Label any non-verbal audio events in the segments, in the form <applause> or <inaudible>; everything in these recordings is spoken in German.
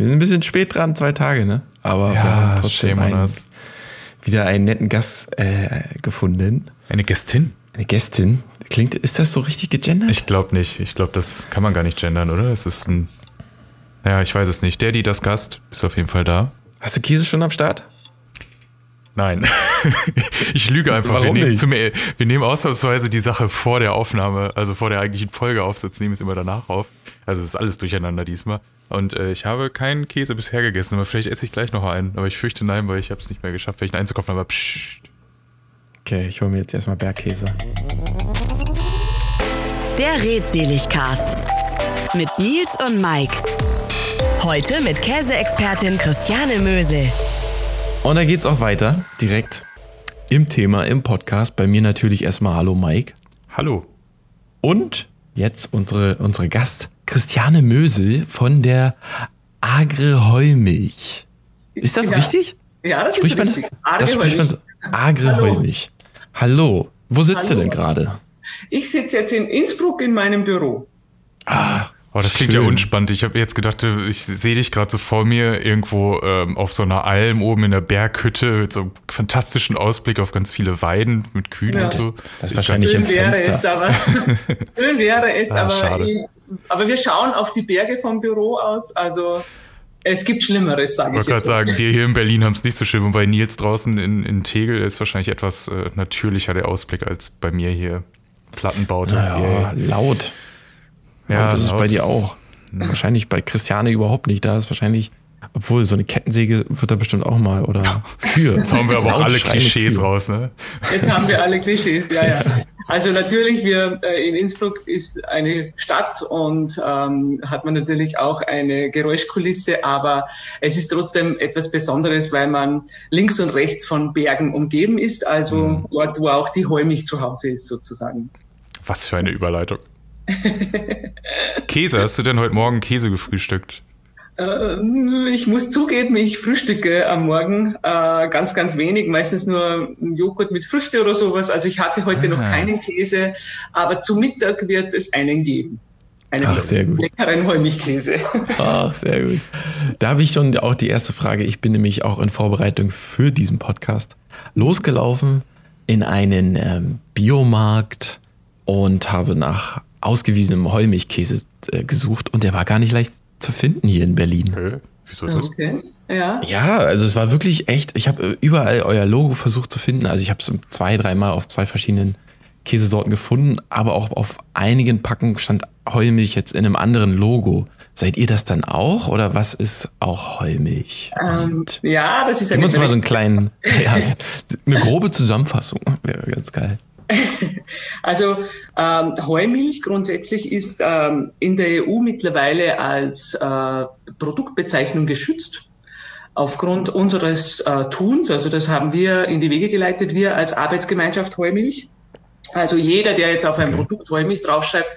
Wir sind ein bisschen spät dran, zwei Tage, ne? Aber Ja, wir haben trotzdem einen, wieder einen netten Gast äh, gefunden. Eine Gästin? Eine Gästin. Klingt, ist das so richtig gegendert? Ich glaube nicht. Ich glaube, das kann man gar nicht gendern, oder? Es ist ein. Ja, ich weiß es nicht. Der, die das Gast, ist auf jeden Fall da. Hast du Käse schon am Start? Nein. <laughs> ich lüge einfach. Wir Warum nehmen, nicht? zum, wir nehmen ausnahmsweise die Sache vor der Aufnahme, also vor der eigentlichen Folge auf, sonst nehmen wir es immer danach auf. Also es ist alles durcheinander diesmal. Und äh, ich habe keinen Käse bisher gegessen, aber vielleicht esse ich gleich noch einen. Aber ich fürchte nein, weil ich habe es nicht mehr geschafft, welchen einzukaufen. Aber pssst. Okay, ich hole mir jetzt erstmal Bergkäse. Der Redseligcast mit Nils und Mike. Heute mit Käseexpertin Christiane Mösel. Und dann geht's auch weiter, direkt im Thema, im Podcast. Bei mir natürlich erstmal Hallo Mike. Hallo. Und jetzt unsere, unsere Gast Christiane Mösel von der Agre Heumilch. Ist das Ja. richtig? Ja, das Spricht ist man richtig. das? Das spricht man so. Agre Hallo. Heumilch. Hallo. Wo sitzt du Hallo. denn gerade? Ich sitze jetzt in Innsbruck in meinem Büro. Ah, Oh, das klingt Schön. ja unspannend. Ich habe jetzt gedacht, ich sehe dich gerade so vor mir irgendwo ähm, auf so einer Alm oben in der Berghütte mit so einem fantastischen Ausblick auf ganz viele Weiden mit Kühen Ja. und so. das ist Ich wahrscheinlich im Schön wäre es, Fenster. aber <laughs> schön wäre es, Ah, aber, schade. Aber wir schauen auf die Berge vom Büro aus. Also es gibt Schlimmeres, sage Ich ich wollte gerade sagen, wir hier in Berlin haben es nicht so schön. Und bei Nils draußen in, in Tegel ist wahrscheinlich etwas äh, natürlicher der Ausblick als bei mir hier. Plattenbaute. Ja, Yay. laut. ja Und das ist laut bei dir auch. <laughs> Wahrscheinlich bei Christiane überhaupt nicht. Da ist wahrscheinlich, obwohl so eine Kettensäge wird da bestimmt auch mal oder Kühe. Jetzt hauen wir aber auch alle Klischees Kühe. raus, ne? Jetzt haben wir alle Klischees, ja, ja. <laughs> Also natürlich, wir äh, in Innsbruck ist eine Stadt und ähm, hat man natürlich auch eine Geräuschkulisse, aber es ist trotzdem etwas Besonderes, weil man links und rechts von Bergen umgeben ist, also Mhm. dort, wo auch die Heumilch zu Hause ist sozusagen. Was für eine Überleitung. Käse, hast du denn heute Morgen Käse gefrühstückt? Äh, Ich muss zugeben, ich frühstücke am Morgen äh, ganz, ganz wenig, meistens nur einen Joghurt mit Früchte oder sowas. Also ich hatte heute noch Ah. keinen Käse, aber zu Mittag wird es einen geben. Einen Ach, sehr gut. leckeren Heumilchkäse. Ach, sehr gut. Da habe ich schon auch die erste Frage. Ich bin nämlich auch in Vorbereitung für diesen Podcast losgelaufen in einen ähm, Biomarkt und habe nach ausgewiesenem Heumilchkäse äh, gesucht und der war gar nicht leicht zu finden hier in Berlin. Hä? Wieso das? Okay. Ja. Ja, also es war wirklich echt, ich habe äh, überall euer Logo versucht zu finden. Also ich habe es zwei, dreimal auf zwei verschiedenen Käsesorten gefunden, aber auch auf einigen Packen stand Heumilch jetzt in einem anderen Logo. Seid ihr das dann auch oder was ist auch Heumilch? Ähm, Und ja, das ist gib eine uns mal so einen kleinen, <laughs> ja, eine grobe Zusammenfassung. Wäre ganz geil. <laughs> Also ähm, Heumilch grundsätzlich ist ähm, in der EU mittlerweile als äh, Produktbezeichnung geschützt. Aufgrund unseres äh, Tuns, also das haben wir in die Wege geleitet, wir als Arbeitsgemeinschaft Heumilch. Also jeder, der jetzt auf ein Produkt Heumilch draufschreibt,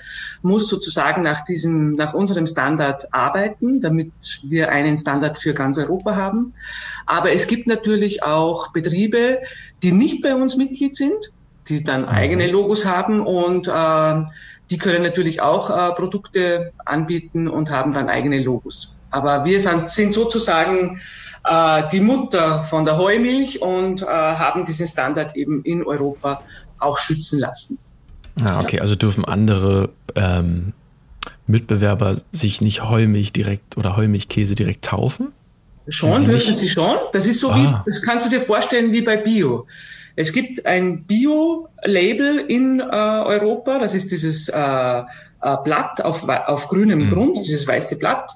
muss sozusagen nach diesem, nach unserem Standard arbeiten, damit wir einen Standard für ganz Europa haben. Aber es gibt natürlich auch Betriebe, die nicht bei uns Mitglied sind, die dann eigene Logos haben und äh, die können natürlich auch äh, Produkte anbieten und haben dann eigene Logos. Aber wir sind, sind sozusagen äh, die Mutter von der Heumilch und äh, haben diesen Standard eben in Europa auch schützen lassen. Ah, okay, also dürfen andere ähm, Mitbewerber sich nicht Heumilch direkt oder Heumilchkäse direkt taufen? Schon, dürfen sie schon. Das ist so Ah. wie, das kannst du dir vorstellen wie bei Bio. Es gibt ein Bio-Label in äh, Europa, das ist dieses äh, äh, Blatt auf, auf grünem Grund, dieses weiße Blatt.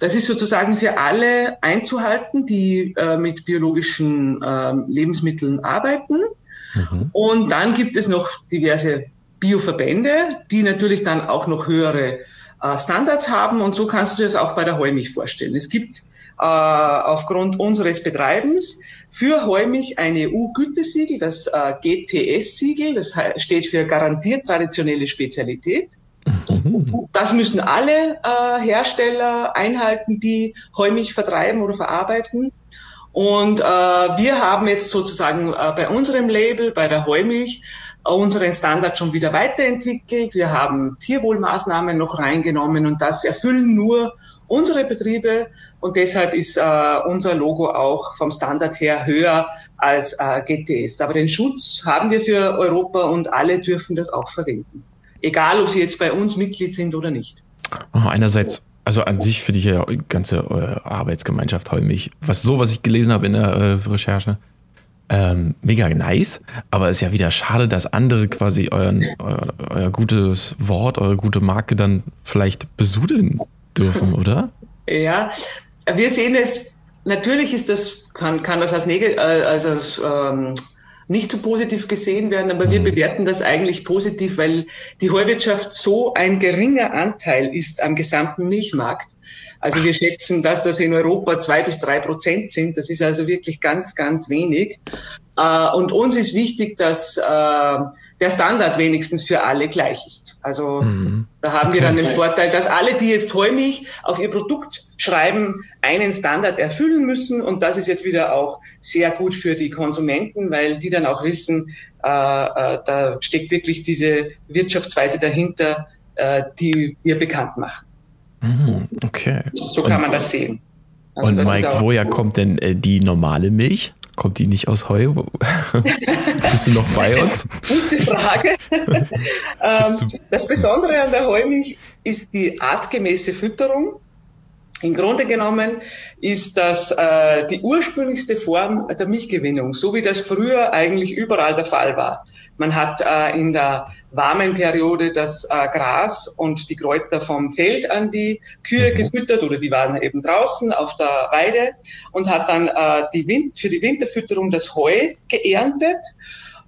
Das ist sozusagen für alle einzuhalten, die äh, mit biologischen ähm, Lebensmitteln arbeiten. Und dann gibt es noch diverse Bioverbände, die natürlich dann auch noch höhere äh, Standards haben. Und so kannst du dir das auch bei der Heumilch vorstellen. Es gibt äh, aufgrund unseres Betreibens für Heumilch ein EU-Gütesiegel, das äh, GTS-Siegel, das steht für garantiert traditionelle Spezialität. Das müssen alle äh, Hersteller einhalten, die Heumilch vertreiben oder verarbeiten. Und äh, wir haben jetzt sozusagen äh, bei unserem Label, bei der Heumilch, äh, unseren Standard schon wieder weiterentwickelt. Wir haben Tierwohlmaßnahmen noch reingenommen und das erfüllen nur unsere Betriebe und deshalb ist äh, unser Logo auch vom Standard her höher als äh, GTS. Aber den Schutz haben wir für Europa und alle dürfen das auch verwenden. Egal, ob sie jetzt bei uns Mitglied sind oder nicht. Einerseits also an sich ja die ganze äh, Arbeitsgemeinschaft Heumich, was so, was ich gelesen habe in der äh, Recherche, ähm, mega nice, aber es ist ja wieder schade, dass andere quasi euren, euer, euer gutes Wort, eure gute Marke dann vielleicht besudeln dürfen, oder? Ja, wir sehen es, natürlich ist das, kann, kann das als, Neg äh, also, ähm, nicht so positiv gesehen werden, aber wir mhm. bewerten das eigentlich positiv, weil die Heuwirtschaft so ein geringer Anteil ist am gesamten Milchmarkt. Also wir schätzen, dass das in Europa zwei bis drei Prozent sind. Das ist also wirklich ganz, ganz wenig. Äh, und uns ist wichtig, dass äh, der Standard wenigstens für alle gleich ist. Also mhm. da haben okay. wir dann den Vorteil, dass alle, die jetzt Heumilch auf ihr Produkt schreiben, einen Standard erfüllen müssen. Und das ist jetzt wieder auch sehr gut für die Konsumenten, weil die dann auch wissen, äh, äh, da steckt wirklich diese Wirtschaftsweise dahinter, äh, die wir bekannt machen. Mhm. Okay. So kann und, man das sehen. Also und das Mike, woher kommt denn äh, die normale Milch? Kommt die nicht aus Heu? <laughs> Bist du noch bei uns? Gute Frage. <laughs> ähm, das Besondere an der Heumilch ist die artgemäße Fütterung. Im Grunde genommen ist das äh, die ursprünglichste Form der Milchgewinnung, so wie das früher eigentlich überall der Fall war. Man hat äh, in der warmen Periode das äh, Gras und die Kräuter vom Feld an die Kühe mhm. gefüttert oder die waren eben draußen auf der Weide und hat dann äh, die Wind für die Winterfütterung das Heu geerntet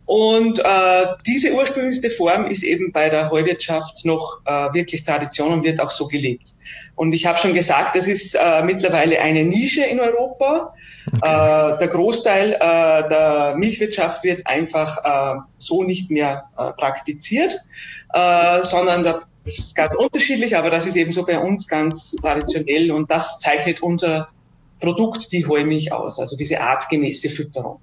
und äh, diese ursprünglichste Form ist eben bei der Heuwirtschaft noch äh, wirklich Tradition und wird auch so gelebt. Und ich habe schon gesagt, das ist äh, mittlerweile eine Nische in Europa. Okay. Äh, der Großteil äh, der Milchwirtschaft wird einfach äh, so nicht mehr praktiziert, sondern da, das ist ganz unterschiedlich, aber das ist eben so bei uns ganz traditionell und das zeichnet unser Produkt, die Heumilch, aus, also diese artgemäße Fütterung.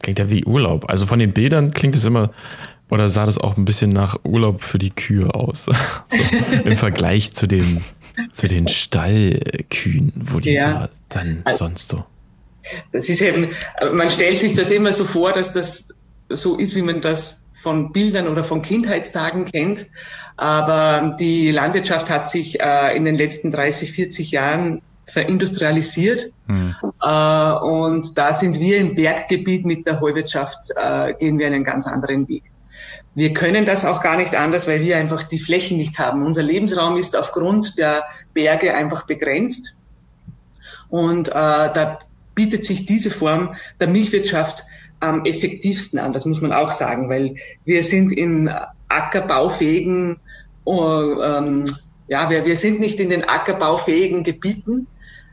Klingt ja wie Urlaub. Also von den Bildern klingt es immer, oder sah das auch ein bisschen nach Urlaub für die Kühe aus? <laughs> so, Im Vergleich zu den, zu den Stallkühen, wo die ja. dann also, sonst so. Das ist eben, man stellt sich das immer so vor, dass das so ist, wie man das von Bildern oder von Kindheitstagen kennt. Aber die Landwirtschaft hat sich äh, in den letzten 30, 40 Jahren verindustrialisiert. Hm. Äh, und da sind wir im Berggebiet mit der Heuwirtschaft, äh, gehen wir einen ganz anderen Weg. Wir können das auch gar nicht anders, weil wir einfach die Flächen nicht haben. Unser Lebensraum ist aufgrund der Berge einfach begrenzt. Und äh, da bietet sich diese Form der Milchwirtschaft am effektivsten an. Das muss man auch sagen, weil wir sind in ackerbaufähigen, uh, ähm, ja, wir, wir sind nicht in den ackerbaufähigen Gebieten,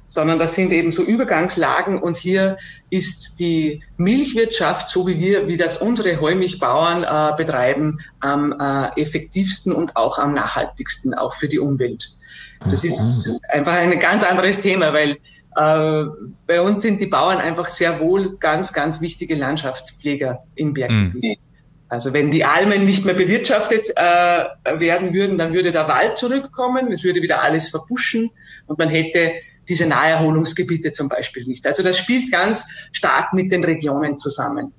sondern das sind eben so Übergangslagen und hier ist die Milchwirtschaft, so wie wir, wie das unsere Heumilchbauern äh, betreiben, am äh, effektivsten und auch am nachhaltigsten, auch für die Umwelt. Das ist einfach ein ganz anderes Thema, weil äh, bei uns sind die Bauern einfach sehr wohl ganz, ganz wichtige Landschaftspfleger im Berggebiet. Mhm. Also wenn die Almen nicht mehr bewirtschaftet äh, werden würden, dann würde der Wald zurückkommen, es würde wieder alles verbuschen und man hätte diese Naherholungsgebiete zum Beispiel nicht. Also das spielt ganz stark mit den Regionen zusammen.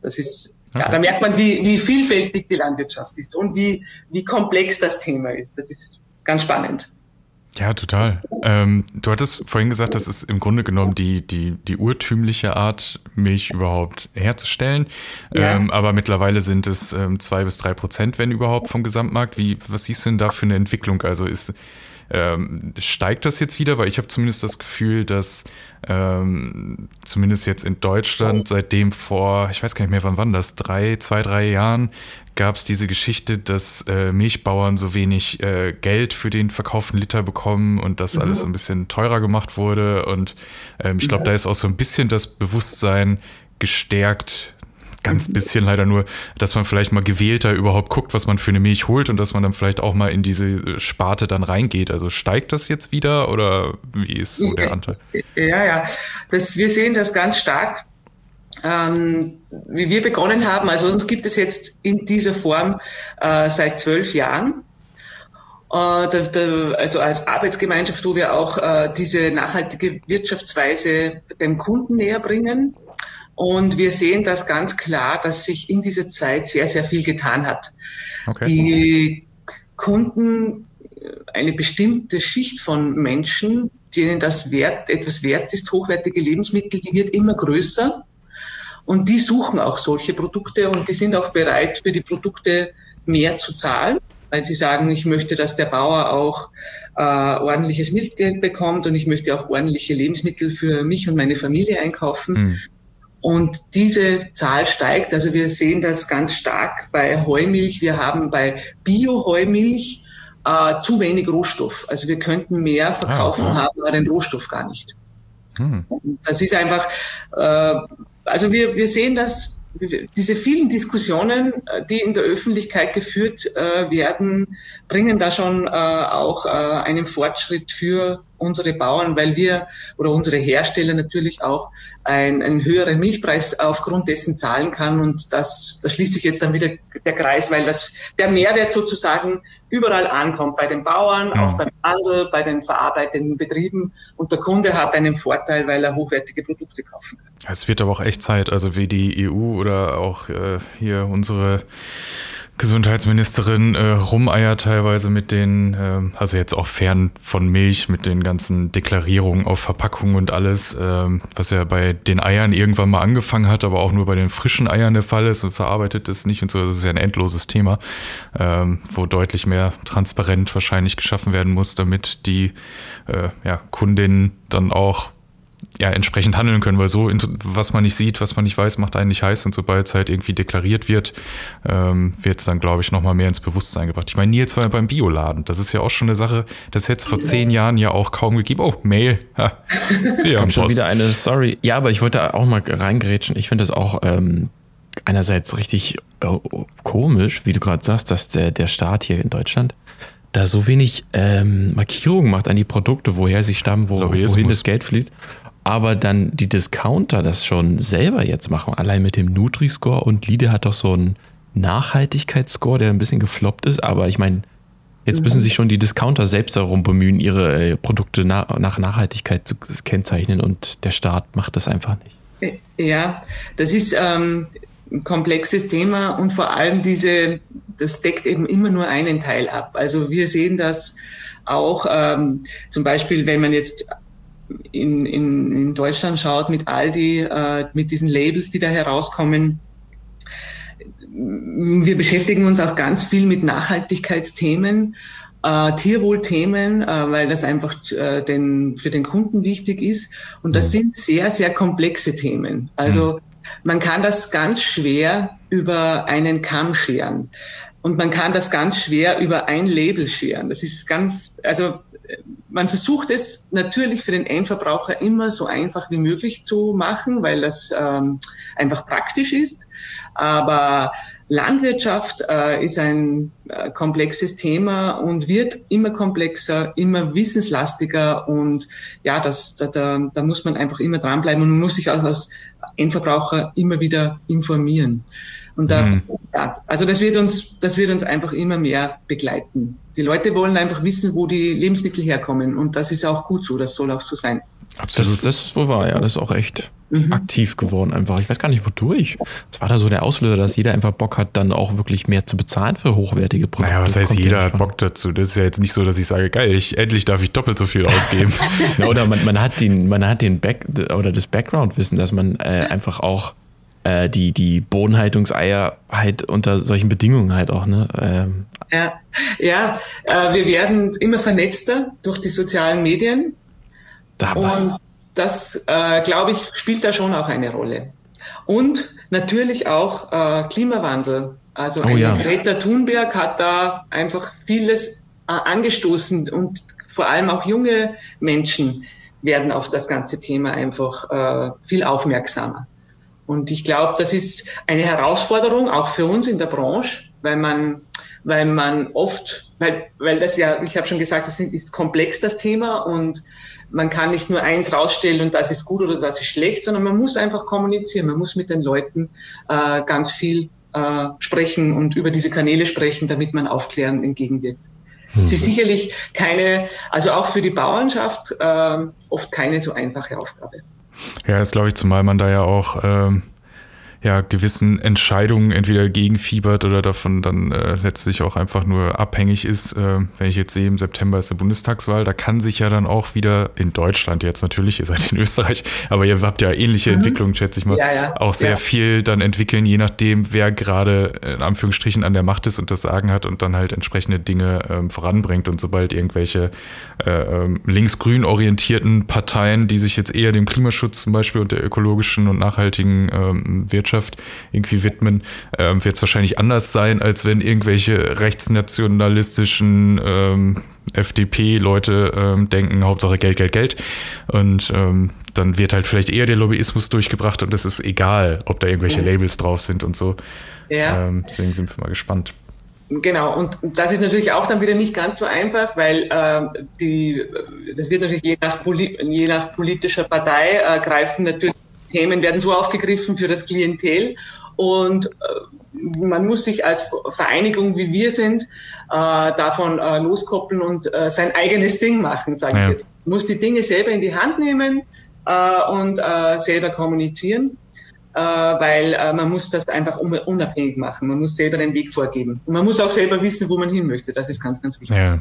Das ist, ja, da merkt man, wie, wie vielfältig die Landwirtschaft ist und wie, wie komplex das Thema ist. Das ist ganz spannend. Ja, total. Ähm, du hattest vorhin gesagt, das ist im Grunde genommen die, die, die urtümliche Art, Milch überhaupt herzustellen. Ja. Ähm, aber mittlerweile sind es ähm, zwei bis drei Prozent, wenn überhaupt, vom Gesamtmarkt. Wie, was siehst du denn da für eine Entwicklung? Also ist, ähm, steigt das jetzt wieder? Weil ich habe zumindest das Gefühl, dass ähm, zumindest jetzt in Deutschland seitdem vor, ich weiß gar nicht mehr, wann wann das, drei, zwei, drei Jahren gab es diese Geschichte, dass äh, Milchbauern so wenig äh, Geld für den verkauften Liter bekommen und dass mhm. alles ein bisschen teurer gemacht wurde. Und ähm, ich glaube, da ist auch so ein bisschen das Bewusstsein gestärkt, ganz bisschen leider nur, dass man vielleicht mal gewählter überhaupt guckt, was man für eine Milch holt und dass man dann vielleicht auch mal in diese äh, Sparte dann reingeht. Also steigt das jetzt wieder oder wie ist so der Anteil? Ja, ja, das, wir sehen das ganz stark. Ähm, wie wir begonnen haben, also uns gibt es jetzt in dieser Form äh, seit zwölf Jahren. also als Arbeitsgemeinschaft, wo wir auch äh, diese nachhaltige Wirtschaftsweise dem Kunden näher bringen. Und wir sehen das ganz klar, dass sich in dieser Zeit sehr, sehr viel getan hat. Okay. Die Kunden, eine bestimmte Schicht von Menschen, denen das wert, etwas wert ist, hochwertige Lebensmittel, die wird immer größer. Und die suchen auch solche Produkte und die sind auch bereit, für die Produkte mehr zu zahlen weil sie sagen, ich möchte, dass der Bauer auch äh, ordentliches Milchgeld bekommt und ich möchte auch ordentliche Lebensmittel für mich und meine Familie einkaufen. Mhm. Und diese Zahl steigt. Also wir sehen das ganz stark bei Heumilch. Wir haben bei Bio-Heumilch äh, zu wenig Rohstoff. Also wir könnten mehr verkaufen, ah, okay. haben aber den Rohstoff gar nicht. Mhm. Das ist einfach, äh, also wir, wir sehen das diese vielen Diskussionen, äh, die in der Öffentlichkeit geführt äh, werden, bringen da schon äh, auch einen Fortschritt für unsere Bauern, weil wir oder unsere Hersteller natürlich auch ein, einen höheren Milchpreis aufgrund dessen zahlen kann. Und das, da schließt sich jetzt dann wieder der Kreis, weil das, der Mehrwert sozusagen überall ankommt, bei den Bauern, auch beim Handel, bei den verarbeitenden Betrieben. Und der Kunde hat einen Vorteil, weil er hochwertige Produkte kaufen kann. Es wird aber auch echt Zeit, also wie die EU oder auch äh, hier unsere Gesundheitsministerin äh, rumeiert teilweise mit den, äh, also jetzt auch fern von Milch, mit den ganzen Deklarierungen auf Verpackungen und alles, äh, was ja bei den Eiern irgendwann mal angefangen hat, aber auch nur bei den frischen Eiern der Fall ist und verarbeitet ist nicht und so. Das ist ja ein endloses Thema, ähm, wo deutlich mehr transparent wahrscheinlich geschaffen werden muss, damit die äh, ja, Kundinnen dann auch ja, entsprechend handeln können, weil so, was man nicht sieht, was man nicht weiß, macht einen nicht heiß und sobald es halt irgendwie deklariert wird, ähm, wird es dann, glaube ich, nochmal mehr ins Bewusstsein gebracht. Ich meine, Nils war ja beim Bioladen, das ist ja auch schon eine Sache, das hätte es vor zehn Jahren ja auch kaum gegeben. Oh, Mail. Ha. <laughs> Sie haben schon wieder eine Sorry. Ja, aber ich wollte auch mal reingerätschen. Ich finde das auch ähm, einerseits richtig äh, komisch, wie du gerade sagst, dass der, der Staat hier in Deutschland da so wenig ähm, Markierungen macht an die Produkte, woher sie stammen, wo, wohin das Geld fließt aber dann die Discounter das schon selber jetzt machen, allein mit dem Nutri-Score und Lide hat doch so einen Nachhaltigkeitsscore, der ein bisschen gefloppt ist, aber ich meine, jetzt müssen sich schon die Discounter selbst darum bemühen, ihre äh, Produkte nach, nach Nachhaltigkeit zu kennzeichnen. Und der Staat macht das einfach nicht. Ja, das ist ähm, ein komplexes Thema. Und vor allem diese, das deckt eben immer nur einen Teil ab. Also wir sehen das auch ähm, zum Beispiel, wenn man jetzt in, in, in Deutschland schaut mit Aldi, äh, mit diesen Labels, die da herauskommen, wir beschäftigen uns auch ganz viel mit Nachhaltigkeitsthemen, äh, Tierwohlthemen, äh, weil das einfach äh, den, für den Kunden wichtig ist. Und das mhm. sind sehr, sehr komplexe Themen. Also mhm. man kann das ganz schwer über einen Kamm scheren. Und man kann das ganz schwer über ein Label scheren. Das ist ganz, also man versucht es natürlich für den Endverbraucher immer so einfach wie möglich zu machen, weil das ähm, einfach praktisch ist. Aber Landwirtschaft äh, ist ein äh, komplexes Thema und wird immer komplexer, immer wissenslastiger und ja, das, da, da, da muss man einfach immer dranbleiben und man muss sich auch als Endverbraucher immer wieder informieren. Und da, mhm. ja, also das wird uns, das wird uns einfach immer mehr begleiten. Die Leute wollen einfach wissen, wo die Lebensmittel herkommen. Und das ist auch gut so. Das soll auch so sein. Absolut. Das, das ist wohl wahr, ja. Das ist auch echt mhm. aktiv geworden einfach. Ich weiß gar nicht, wodurch. Was war da so der Auslöser, dass jeder einfach Bock hat, dann auch wirklich mehr zu bezahlen für hochwertige Produkte? Naja, was heißt, jeder hat Bock dazu? Das ist ja jetzt nicht so, dass ich sage, geil, ich, endlich darf ich doppelt so viel ausgeben. <laughs> ja, oder man, man, hat den, man hat den Back oder das Background-Wissen, dass man äh, einfach auch äh, die, die Bodenhaltungseier halt unter solchen Bedingungen halt auch, ne? Ähm. Ja, ja äh, wir werden immer vernetzter durch die sozialen Medien. Da was. Und das, äh, glaube ich, spielt da schon auch eine Rolle. Und natürlich auch äh, Klimawandel. Also oh, ja. Greta Thunberg hat da einfach vieles äh, angestoßen und vor allem auch junge Menschen werden auf das ganze Thema einfach äh, viel aufmerksamer. Und ich glaube, das ist eine Herausforderung auch für uns in der Branche, weil man, weil man oft, weil, weil das ja, ich habe schon gesagt, das ist komplex das Thema und man kann nicht nur eins rausstellen und das ist gut oder das ist schlecht, sondern man muss einfach kommunizieren, man muss mit den Leuten äh, ganz viel äh, sprechen und über diese Kanäle sprechen, damit man Aufklären entgegenwirkt. Mhm. Es ist sicherlich keine, also auch für die Bauernschaft äh, oft keine so einfache Aufgabe. Ja, ist glaube ich, zumal man da ja auch ähm, ja, gewissen Entscheidungen entweder gegenfiebert oder davon dann äh, letztlich auch einfach nur abhängig ist. Äh, wenn ich jetzt sehe, im September ist eine Bundestagswahl, da kann sich ja dann auch wieder in Deutschland jetzt natürlich, ihr seid in Österreich, aber ihr habt ja ähnliche mhm. Entwicklungen, schätze ich mal, ja, ja. auch sehr ja. viel dann entwickeln, je nachdem, wer gerade in Anführungsstrichen an der Macht ist und das Sagen hat und dann halt entsprechende Dinge ähm, voranbringt. Und sobald irgendwelche äh, ähm, links-grün orientierten Parteien, die sich jetzt eher dem Klimaschutz zum Beispiel und der ökologischen und nachhaltigen ähm, Wirtschaft Wirtschaft irgendwie widmen, äh, wird es wahrscheinlich anders sein, als wenn irgendwelche rechtsnationalistischen ähm, FDP-Leute ähm, denken, Hauptsache Geld, Geld, Geld. Und ähm, dann wird halt vielleicht eher der Lobbyismus durchgebracht und es ist egal, ob da irgendwelche Labels drauf sind und so. Ja. Ähm, deswegen sind wir mal gespannt. Genau, und das ist natürlich auch dann wieder nicht ganz so einfach, weil äh, die, das wird natürlich je nach, je nach politischer Partei äh, greifen natürlich Themen werden so aufgegriffen für das Klientel und äh, man muss sich als Vereinigung, wie wir sind, äh, davon äh, loskoppeln und sein eigenes Ding machen, sage ja. ich jetzt. Man muss die Dinge selber in die Hand nehmen und selber kommunizieren, weil man muss das einfach unabhängig machen. Man muss selber den Weg vorgeben. Und man muss auch selber wissen, wo man hin möchte. Das ist ganz, ganz wichtig. Ja.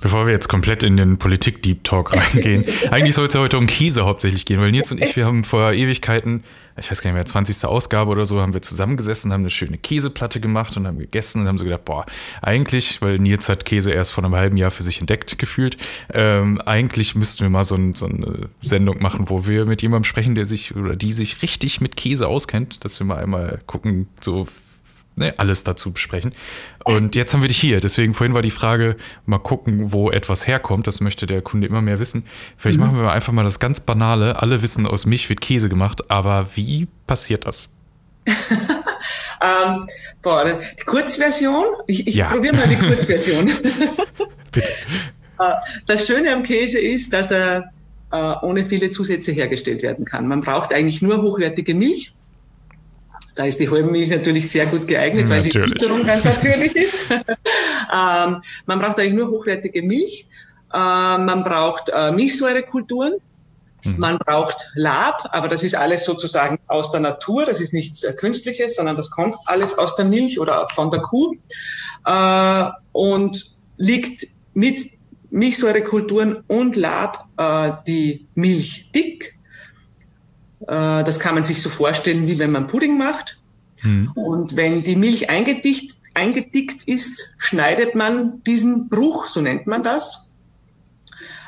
Bevor wir jetzt komplett in den Politik-Deep Talk <laughs> reingehen, eigentlich soll es ja heute um Käse hauptsächlich gehen, weil Nils und ich, wir haben vor Ewigkeiten, ich weiß gar nicht mehr, 20. Ausgabe oder so, haben wir zusammengesessen, haben eine schöne Käseplatte gemacht und haben gegessen und haben so gedacht, boah, eigentlich, weil Nils hat Käse erst vor einem halben Jahr für sich entdeckt gefühlt, ähm, eigentlich müssten wir mal so, ein, so eine Sendung machen, wo wir mit jemandem sprechen, der sich oder die sich richtig mit Käse auskennt, dass wir mal einmal gucken, so ne, alles dazu besprechen. Und jetzt haben wir dich hier. Deswegen vorhin war die Frage, mal gucken, wo etwas herkommt. Das möchte der Kunde immer mehr wissen. Vielleicht mhm. machen wir einfach mal das ganz Banale. Alle wissen, aus Milch wird Käse gemacht. Aber wie passiert das? <laughs> ähm, boah, die Kurzversion? Ich, ich ja. probiere mal die Kurzversion. <laughs> Bitte. Äh, das Schöne am Käse ist, dass er äh, ohne viele Zusätze hergestellt werden kann. Man braucht eigentlich nur hochwertige Milch da ist die Halbmilch natürlich sehr gut geeignet, weil die Fütterung ganz natürlich ist. <laughs> ähm, man braucht eigentlich nur hochwertige Milch. Ähm, man braucht äh, Milchsäurekulturen. Mhm. Man braucht Lab, aber das ist alles sozusagen aus der Natur. Das ist nichts äh, Künstliches, sondern das kommt alles aus der Milch oder von der Kuh äh, und liegt mit Milchsäurekulturen und Lab äh, die Milch dick äh, das kann man sich so vorstellen, wie wenn man Pudding macht. Mhm. Und wenn die Milch eingedickt, eingedickt ist, schneidet man diesen Bruch, so nennt man das.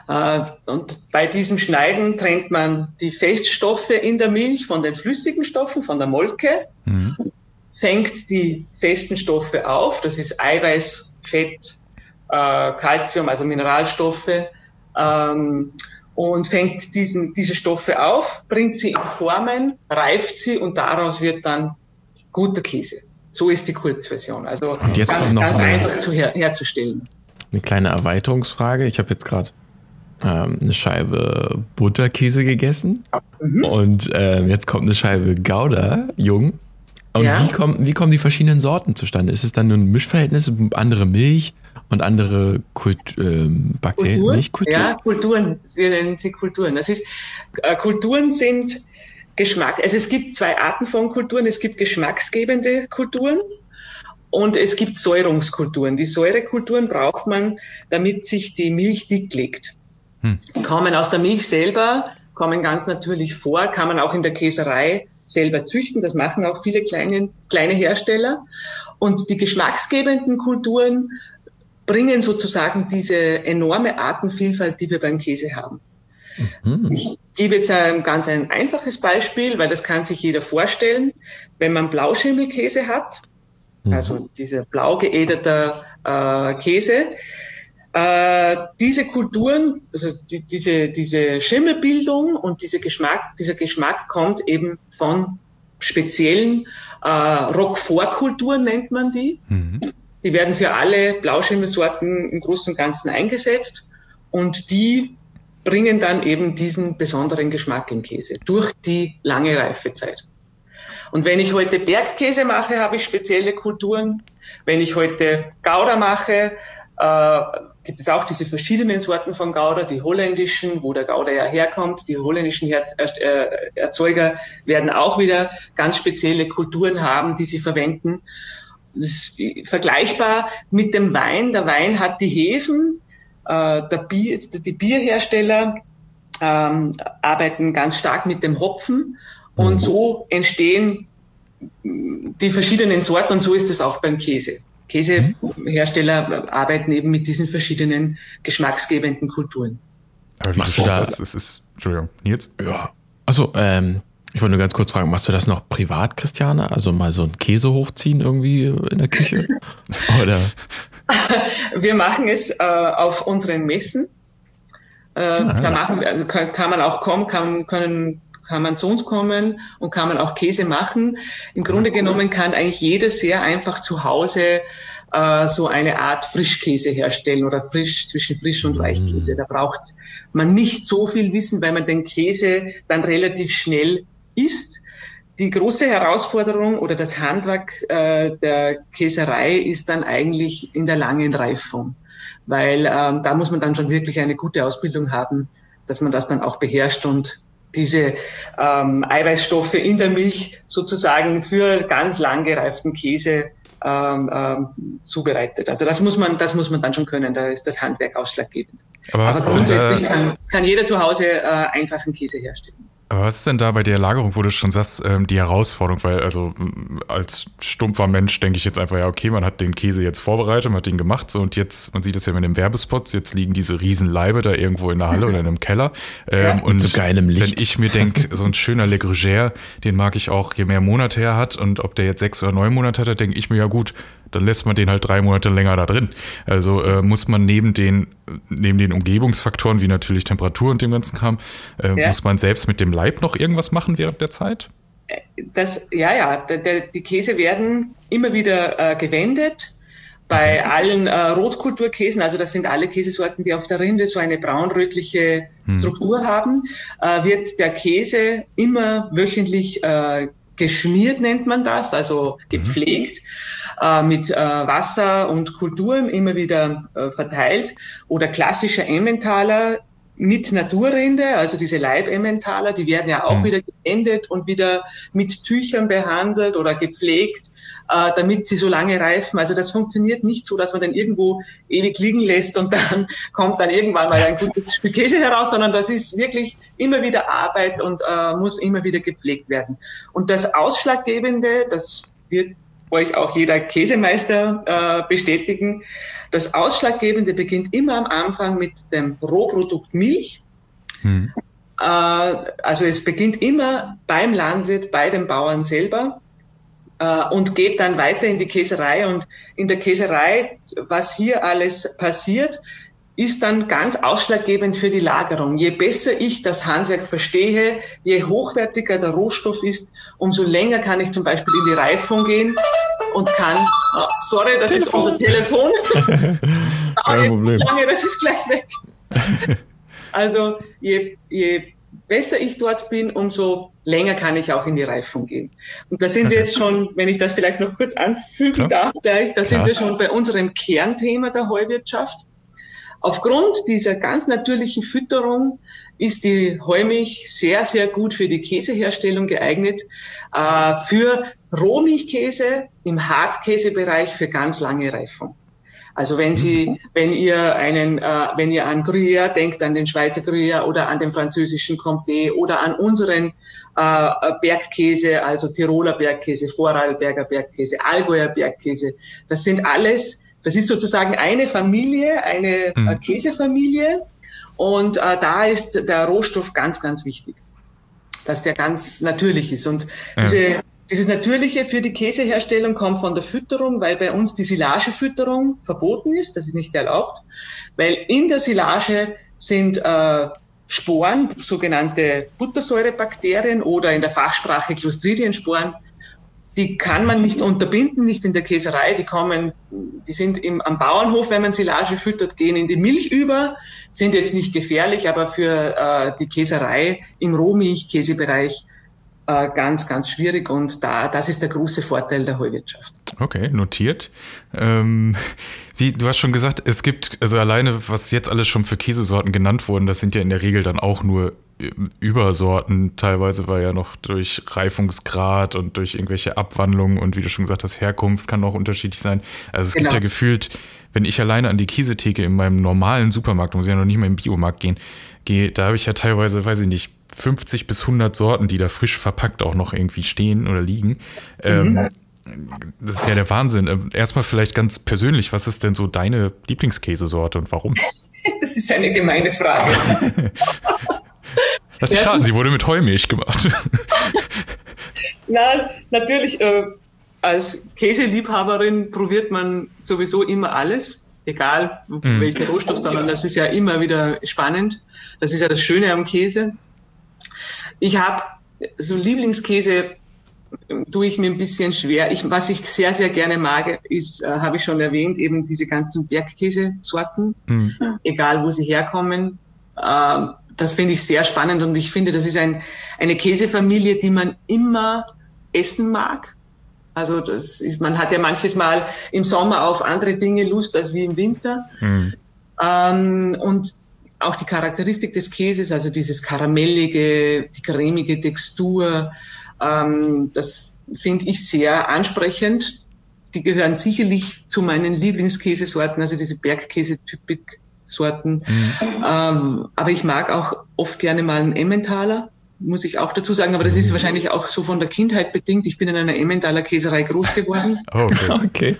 Äh, und bei diesem Schneiden trennt man die Feststoffe in der Milch von den flüssigen Stoffen, von der Molke, mhm. fängt die festen Stoffe auf, das ist Eiweiß, Fett, Calcium, also Mineralstoffe, ähm, und fängt diesen, diese Stoffe auf, bringt sie in Formen, reift sie und daraus wird dann guter Käse. So ist die Kurzversion. Also ganz, ganz einfach zu her herzustellen. Eine kleine Erweiterungsfrage. Ich habe jetzt gerade ähm, eine Scheibe Butterkäse gegessen mhm. und ähm, jetzt kommt eine Scheibe Gouda, jung. Und ja. wie, kommen, wie kommen die verschiedenen Sorten zustande? Ist es dann nur ein Mischverhältnis, andere Milch? Und andere Kult, ähm, Bakterien, Kulturen? nicht Kulturen? Ja, Kulturen. Wir nennen sie Kulturen. Das ist, äh, Kulturen sind Geschmack. Also es gibt zwei Arten von Kulturen. Es gibt geschmacksgebende Kulturen und es gibt Säurungskulturen. Die Säurekulturen braucht man, damit sich die Milch dick legt. Hm. Die kommen aus der Milch selber, kommen ganz natürlich vor, kann man auch in der Käserei selber züchten. Das machen auch viele kleine, kleine Hersteller. Und die geschmacksgebenden Kulturen bringen sozusagen diese enorme Artenvielfalt, die wir beim Käse haben. Mhm. Ich gebe jetzt ein ganz ein einfaches Beispiel, weil das kann sich jeder vorstellen. Wenn man Blauschimmelkäse hat, mhm. also dieser blau geäderte äh, Käse, äh, diese Kulturen, also die, diese, diese Schimmelbildung und diese Geschmack, dieser Geschmack kommt eben von speziellen äh, Roquefort-Kulturen, nennt man die. Mhm. Die werden für alle Blauschimmelsorten im Großen und Ganzen eingesetzt und die bringen dann eben diesen besonderen Geschmack im Käse durch die lange Reifezeit. Und wenn ich heute Bergkäse mache, habe ich spezielle Kulturen. Wenn ich heute Gouda mache, äh, gibt es auch diese verschiedenen Sorten von Gouda, die holländischen, wo der Gouda ja herkommt. Die holländischen Her äh, Erzeuger werden auch wieder ganz spezielle Kulturen haben, die sie verwenden. Das ist vergleichbar mit dem Wein. Der Wein hat die Hefen, äh, der Bier, die Bierhersteller ähm, arbeiten ganz stark mit dem Hopfen und mhm. so entstehen die verschiedenen Sorten und so ist es auch beim Käse. Käsehersteller arbeiten eben mit diesen verschiedenen geschmacksgebenden Kulturen. Aber wie machst du das? das ist, Entschuldigung, Nils? Ja. Also, ähm, ich wollte nur ganz kurz fragen, machst du das noch privat, Christiane? Also mal so einen Käse hochziehen irgendwie in der Küche? <laughs> Oder? Wir machen es äh, auf unseren Messen. Äh, ah, da machen wir, also kann, kann man auch kommen, kann, können kann man zu uns kommen und kann man auch Käse machen. Im Grunde genommen kann eigentlich jeder sehr einfach zu Hause äh, so eine Art Frischkäse herstellen oder frisch zwischen Frisch und Weichkäse. Da braucht man nicht so viel Wissen, weil man den Käse dann relativ schnell isst. Die große Herausforderung oder das Handwerk äh, der Käserei ist dann eigentlich in der langen Reifung, weil ähm, da muss man dann schon wirklich eine gute Ausbildung haben, dass man das dann auch beherrscht und diese ähm, Eiweißstoffe in der Milch sozusagen für ganz lang gereiften Käse ähm, ähm, zubereitet. Also das muss man, das muss man dann schon können. Da ist das Handwerk ausschlaggebend. Aber, Aber grundsätzlich kann, kann jeder zu Hause äh, einfachen Käse herstellen. Aber was ist denn da bei der Lagerung, wo du schon sagst, ähm, die Herausforderung? Weil, also als stumpfer Mensch denke ich jetzt einfach, ja, okay, man hat den Käse jetzt vorbereitet, man hat ihn gemacht, so und jetzt, man sieht das ja mit den Werbespots, jetzt liegen diese Riesenleibe da irgendwo in der Halle oder in einem Keller. <laughs> Ähm, ja, und zu geilem Licht. Wenn ich mir denke, <laughs> so ein schöner Le Grugère, den mag ich auch, je mehr Monate er hat und ob der jetzt sechs oder neun Monate hat, denke ich mir, ja gut, dann lässt man den halt drei Monate länger da drin. Also äh, muss man neben den, neben den Umgebungsfaktoren, wie natürlich Temperatur und dem ganzen Kram, äh, ja. muss man selbst mit dem Leib noch irgendwas machen während der Zeit? Das, ja, ja, der, der, die Käse werden immer wieder äh, gewendet. Bei okay. allen äh, Rotkulturkäsen, also das sind alle Käsesorten, die auf der Rinde so eine braunrötliche hm. Struktur haben, äh, wird der Käse immer wöchentlich äh, geschmiert, nennt man das, also mhm. gepflegt. Mhm äh, mit äh, Wasser und Kultur immer wieder äh, verteilt. Oder klassischer Emmentaler mit Naturrinde, also diese Leibemmentaler, die werden ja auch mhm. wieder geendet und wieder mit Tüchern behandelt oder gepflegt, äh, damit sie so lange reifen. Also das funktioniert nicht so, dass man den irgendwo ewig liegen lässt und dann <laughs> kommt dann irgendwann mal ein gutes <laughs> Stück Käse heraus, sondern das ist wirklich immer wieder Arbeit und äh, muss immer wieder gepflegt werden. Und das Ausschlaggebende, das wird euch auch jeder Käsemeister äh, bestätigen. Das Ausschlaggebende beginnt immer am Anfang mit dem Rohprodukt Milch. Hm. Äh, also es beginnt immer beim Landwirt, bei dem Bauern selber äh, und geht dann weiter in die Käserei. Und in der Käserei, was hier alles passiert, ist dann ganz ausschlaggebend für die Lagerung. Je besser ich das Handwerk verstehe, je hochwertiger der Rohstoff ist, umso länger kann ich zum Beispiel in die Reifung gehen und kann, oh, sorry, das Telefon. ist unser Telefon. <laughs> Kein Problem. Lange, das ist gleich weg. <laughs> also je, je besser ich dort bin, umso länger kann ich auch in die Reifung gehen. Und da sind wir jetzt schon, wenn ich das vielleicht noch kurz anfügen Klar. darf, gleich, da sind wir schon bei unserem Kernthema der Heuwirtschaft. Aufgrund dieser ganz natürlichen Fütterung ist die Heumilch sehr, sehr gut für die Käseherstellung geeignet. Äh, für Rohmilchkäse im Hartkäsebereich für ganz lange Reifung. Also wenn Sie, wenn ihr einen, äh, wenn ihr an Gruyère denkt, an den Schweizer Gruyère oder an den französischen Comté oder an unseren äh, Bergkäse, also Tiroler Bergkäse, Vorarlberger Bergkäse, Allgäuer Bergkäse, das sind alles, das ist sozusagen eine Familie, eine mhm. Käsefamilie und äh, da ist der Rohstoff ganz, ganz wichtig, dass der ganz natürlich ist und ja. diese dieses Natürliche für die Käseherstellung kommt von der Fütterung, weil bei uns die Silagefütterung verboten ist, das ist nicht erlaubt, weil in der Silage sind äh, Sporen, sogenannte Buttersäurebakterien oder in der Fachsprache Clostridiensporen, die kann man nicht unterbinden, nicht in der Käserei. Die kommen, die sind im, am Bauernhof, wenn man Silage füttert, gehen in die Milch über, sind jetzt nicht gefährlich, aber für äh, die Käserei im Rohmilchkäsebereich äh, ganz, ganz schwierig und da, das ist der große Vorteil der Heuwirtschaft. Okay, notiert. Ähm, wie, du hast schon gesagt, es gibt, also alleine, was jetzt alles schon für Käsesorten genannt wurden, das sind ja in der Regel dann auch nur Übersorten, teilweise weil ja noch durch Reifungsgrad und durch irgendwelche Abwandlungen und wie du schon gesagt hast, Herkunft kann auch unterschiedlich sein. Also es genau. gibt ja gefühlt, wenn ich alleine an die Käsetheke in meinem normalen Supermarkt, muss ich ja noch nicht mal im Biomarkt gehen, gehe, da habe ich ja teilweise, weiß ich nicht, 50 bis 100 Sorten, die da frisch verpackt auch noch irgendwie stehen oder liegen. Mhm. Ähm, das ist ja der Wahnsinn. Ähm, erstmal vielleicht ganz persönlich, was ist denn so deine Lieblingskäsesorte und warum? <laughs> Das ist eine gemeine Frage. <laughs> Lass mich raten, sie wurde mit Heumilch gemacht. Na, natürlich, äh, als Käseliebhaberin probiert man sowieso immer alles, egal mhm. welchen Rohstoff, sondern das ist ja immer wieder spannend. Das ist ja das Schöne am Käse. Ich habe so Lieblingskäse tue ich mir ein bisschen schwer. Ich, was ich sehr, sehr gerne mag, ist, äh, habe ich schon erwähnt, eben diese ganzen Bergkäsesorten, mhm. egal wo sie herkommen. Äh, das finde ich sehr spannend und ich finde, das ist ein, eine Käsefamilie, die man immer essen mag. Also das ist, man hat ja manches Mal im Sommer auf andere Dinge Lust als wie im Winter. Mhm. Ähm, und auch die Charakteristik des Käses, also dieses karamellige, die cremige Textur, ähm, das finde ich sehr ansprechend. Die gehören sicherlich zu meinen Lieblingskäsesorten, also diese Bergkäse-Typik Sorten. Mhm. Ähm, aber ich mag auch oft gerne mal einen Emmentaler, muss ich auch dazu sagen. Aber das ist mhm. wahrscheinlich auch so von der Kindheit bedingt. Ich bin in einer Emmentaler Käserei groß geworden. <laughs> Oh, okay. okay.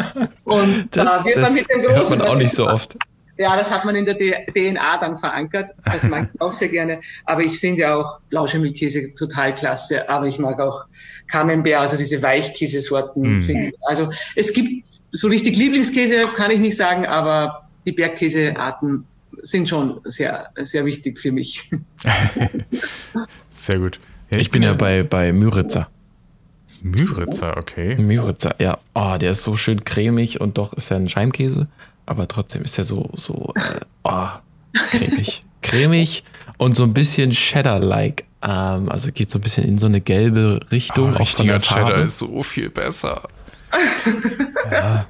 <laughs> Und das, da wird das man mit den Großen. Hört man auch nicht so oft. Ja, das hat man in der DNA dann verankert. Das mag ich auch sehr gerne. Aber ich finde auch Blauschimmelkäse total klasse. Aber ich mag auch Camembert, also diese Weichkäsesorten. Mm. Also es gibt so richtig Lieblingskäse, kann ich nicht sagen, aber die Bergkäsearten sind schon sehr, sehr wichtig für mich. <laughs> sehr gut. Ja, ich bin ja bei, bei Müritzer. Müritzer, okay. Müritzer, ja. Oh, der ist so schön cremig und doch ist er ein Scheibenkäse, aber trotzdem ist er so, so, äh, oh, cremig. <laughs> cremig und so ein bisschen Cheddar-like. Ähm, also geht so ein bisschen in so eine gelbe Richtung. Oh, auch von der Farbe. Cheddar ist so viel besser. ja.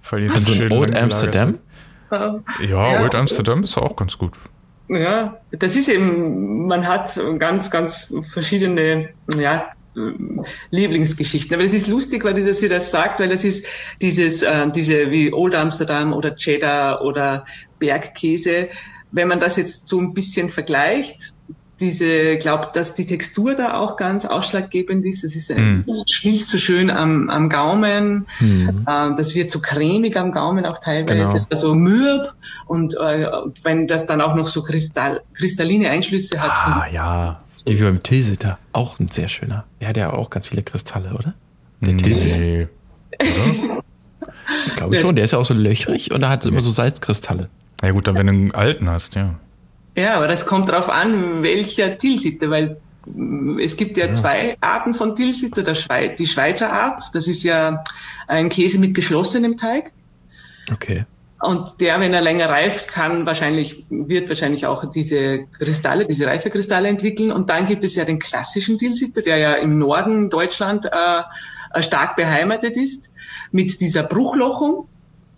Voll so ein Old Amsterdam. Ja, ja, Old Amsterdam ist auch ganz gut. Ja, das ist eben, man hat ganz, ganz verschiedene, ja, Lieblingsgeschichten. Aber das ist lustig, weil dass sie das sagt, weil das ist dieses, äh, diese wie Old Amsterdam oder Cheddar oder Bergkäse. Wenn man das jetzt so ein bisschen vergleicht, diese, glaubt, dass die Textur da auch ganz ausschlaggebend ist. Das ist, ein, mm. das schmilzt so schön am, am Gaumen. Mm. Äh, das wird so cremig am Gaumen auch teilweise, genau. also mürb. Und äh, wenn das dann auch noch so Kristall, kristalline Einschlüsse hat. Ah, ja. Die wie beim Tilsiter. Auch ein sehr schöner. Der hat ja auch ganz viele Kristalle, oder? Der nee. Tilsiter. <laughs> ich glaube schon. Der ist ja auch so löchrig und da hat immer so Salzkristalle. Ja gut, dann wenn du einen alten hast, ja. Ja, aber das kommt darauf an, welcher Tilsiter, weil mm, es gibt ja, ja, zwei Arten von Tilsiter. Der Schweiz, die Schweizer Art, das ist ja ein Käse mit geschlossenem Teig. Okay. Und der, wenn er länger reift, kann wahrscheinlich, wird wahrscheinlich auch diese Kristalle, diese Reifekristalle entwickeln. Und dann gibt es ja den klassischen Tilsiter, der ja im Norden Deutschland äh, stark beheimatet ist, mit dieser Bruchlochung,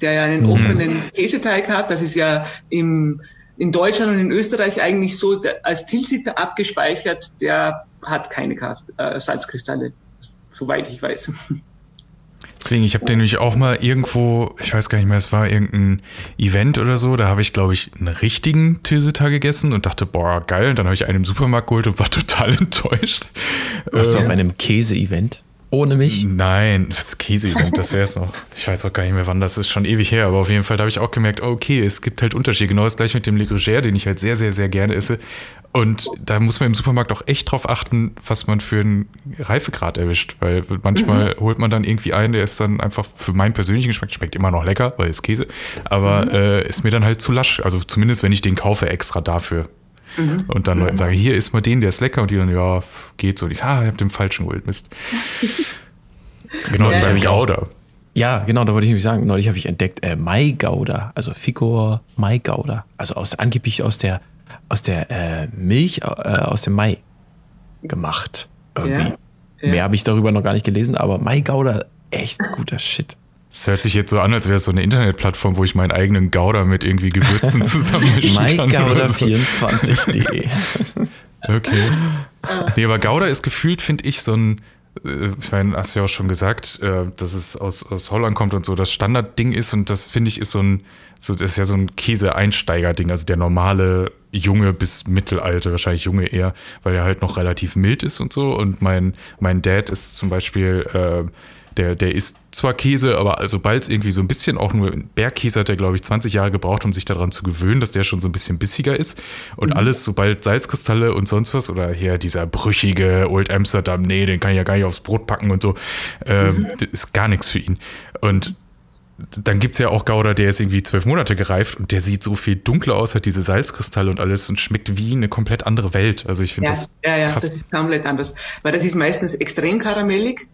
der ja einen mhm. offenen Käseteig hat. Das ist ja im in Deutschland und in Österreich eigentlich so als Tilsiter abgespeichert, der hat keine äh, Salzkristalle, soweit ich weiß. Deswegen, ich habe den nämlich auch mal irgendwo, ich weiß gar nicht mehr, es war irgendein Event oder so, da habe ich, glaube ich, einen richtigen Tilsiter gegessen und dachte, boah, geil. Und dann habe ich einen im Supermarkt geholt und war <laughs> total enttäuscht. Warst äh, du auf einem Käse-Event? Ohne mich? Nein, das Käse-Event, <laughs> das wäre es noch. Ich weiß auch gar nicht mehr, wann das ist, schon ewig her, aber auf jeden Fall habe ich auch gemerkt, okay, es gibt halt Unterschiede. Genau das gleiche mit dem Le Gruyère, den ich halt sehr, sehr, sehr gerne esse. Und da muss man im Supermarkt auch echt drauf achten, was man für einen Reifegrad erwischt. Weil manchmal mhm. holt man dann irgendwie einen, der ist dann einfach für meinen persönlichen Geschmack, schmeckt immer noch lecker, weil es Käse, aber mhm. äh, ist mir dann halt zu lasch. Also zumindest, wenn ich den kaufe, extra dafür. Mhm. Und dann Leuten sage, hier ist mal den, der ist lecker. Und die dann, ja, geht so. Und ich, ah, ich habe den falschen geholt, Mist. <laughs> genau, ja, beim Gouda. Ja, genau, da wollte ich nämlich sagen, neulich habe ich entdeckt, äh, Maigauda, also Ficor Maigauda, also aus, angeblich aus der, aus der äh, Milch, äh, aus dem Mai gemacht. irgendwie. Ja, ja. Mehr habe ich darüber noch gar nicht gelesen, aber Mai Gouda, echt guter Shit. Es hört sich jetzt so an, als wäre es so eine Internetplattform, wo ich meinen eigenen Gouda mit irgendwie Gewürzen <laughs> zusammenmischen kann. oder so. MaiGouda24.de. <laughs> Okay. Nee, aber Gouda ist gefühlt, finde ich, so ein, äh, ich meine, hast du ja auch schon gesagt, äh, dass es aus, aus Holland kommt und so das Standardding ist und das finde ich ist so ein, so, das ist ja so ein Käse-Einsteiger-Ding, also der normale Junge bis Mittelalte, wahrscheinlich Junge eher, weil er halt noch relativ mild ist und so und mein, mein Dad ist zum Beispiel, äh, der, der isst zwar Käse, aber sobald es irgendwie so ein bisschen auch nur Bergkäse hat, der glaube ich 20 Jahre gebraucht, um sich daran zu gewöhnen, dass der schon so ein bisschen bissiger ist. Und alles, sobald Salzkristalle und sonst was oder hier dieser brüchige Old Amsterdam, nee, den kann ich ja gar nicht aufs Brot packen und so, ähm, das ist gar nichts für ihn. Und dann gibt es ja auch Gouda, der ist irgendwie zwölf Monate gereift und der sieht so viel dunkler aus, hat diese Salzkristalle und alles und schmeckt wie eine komplett andere Welt. Also ich finde Ja, das ja, ja, krass. das ist komplett anders. Weil das ist meistens extrem karamellig.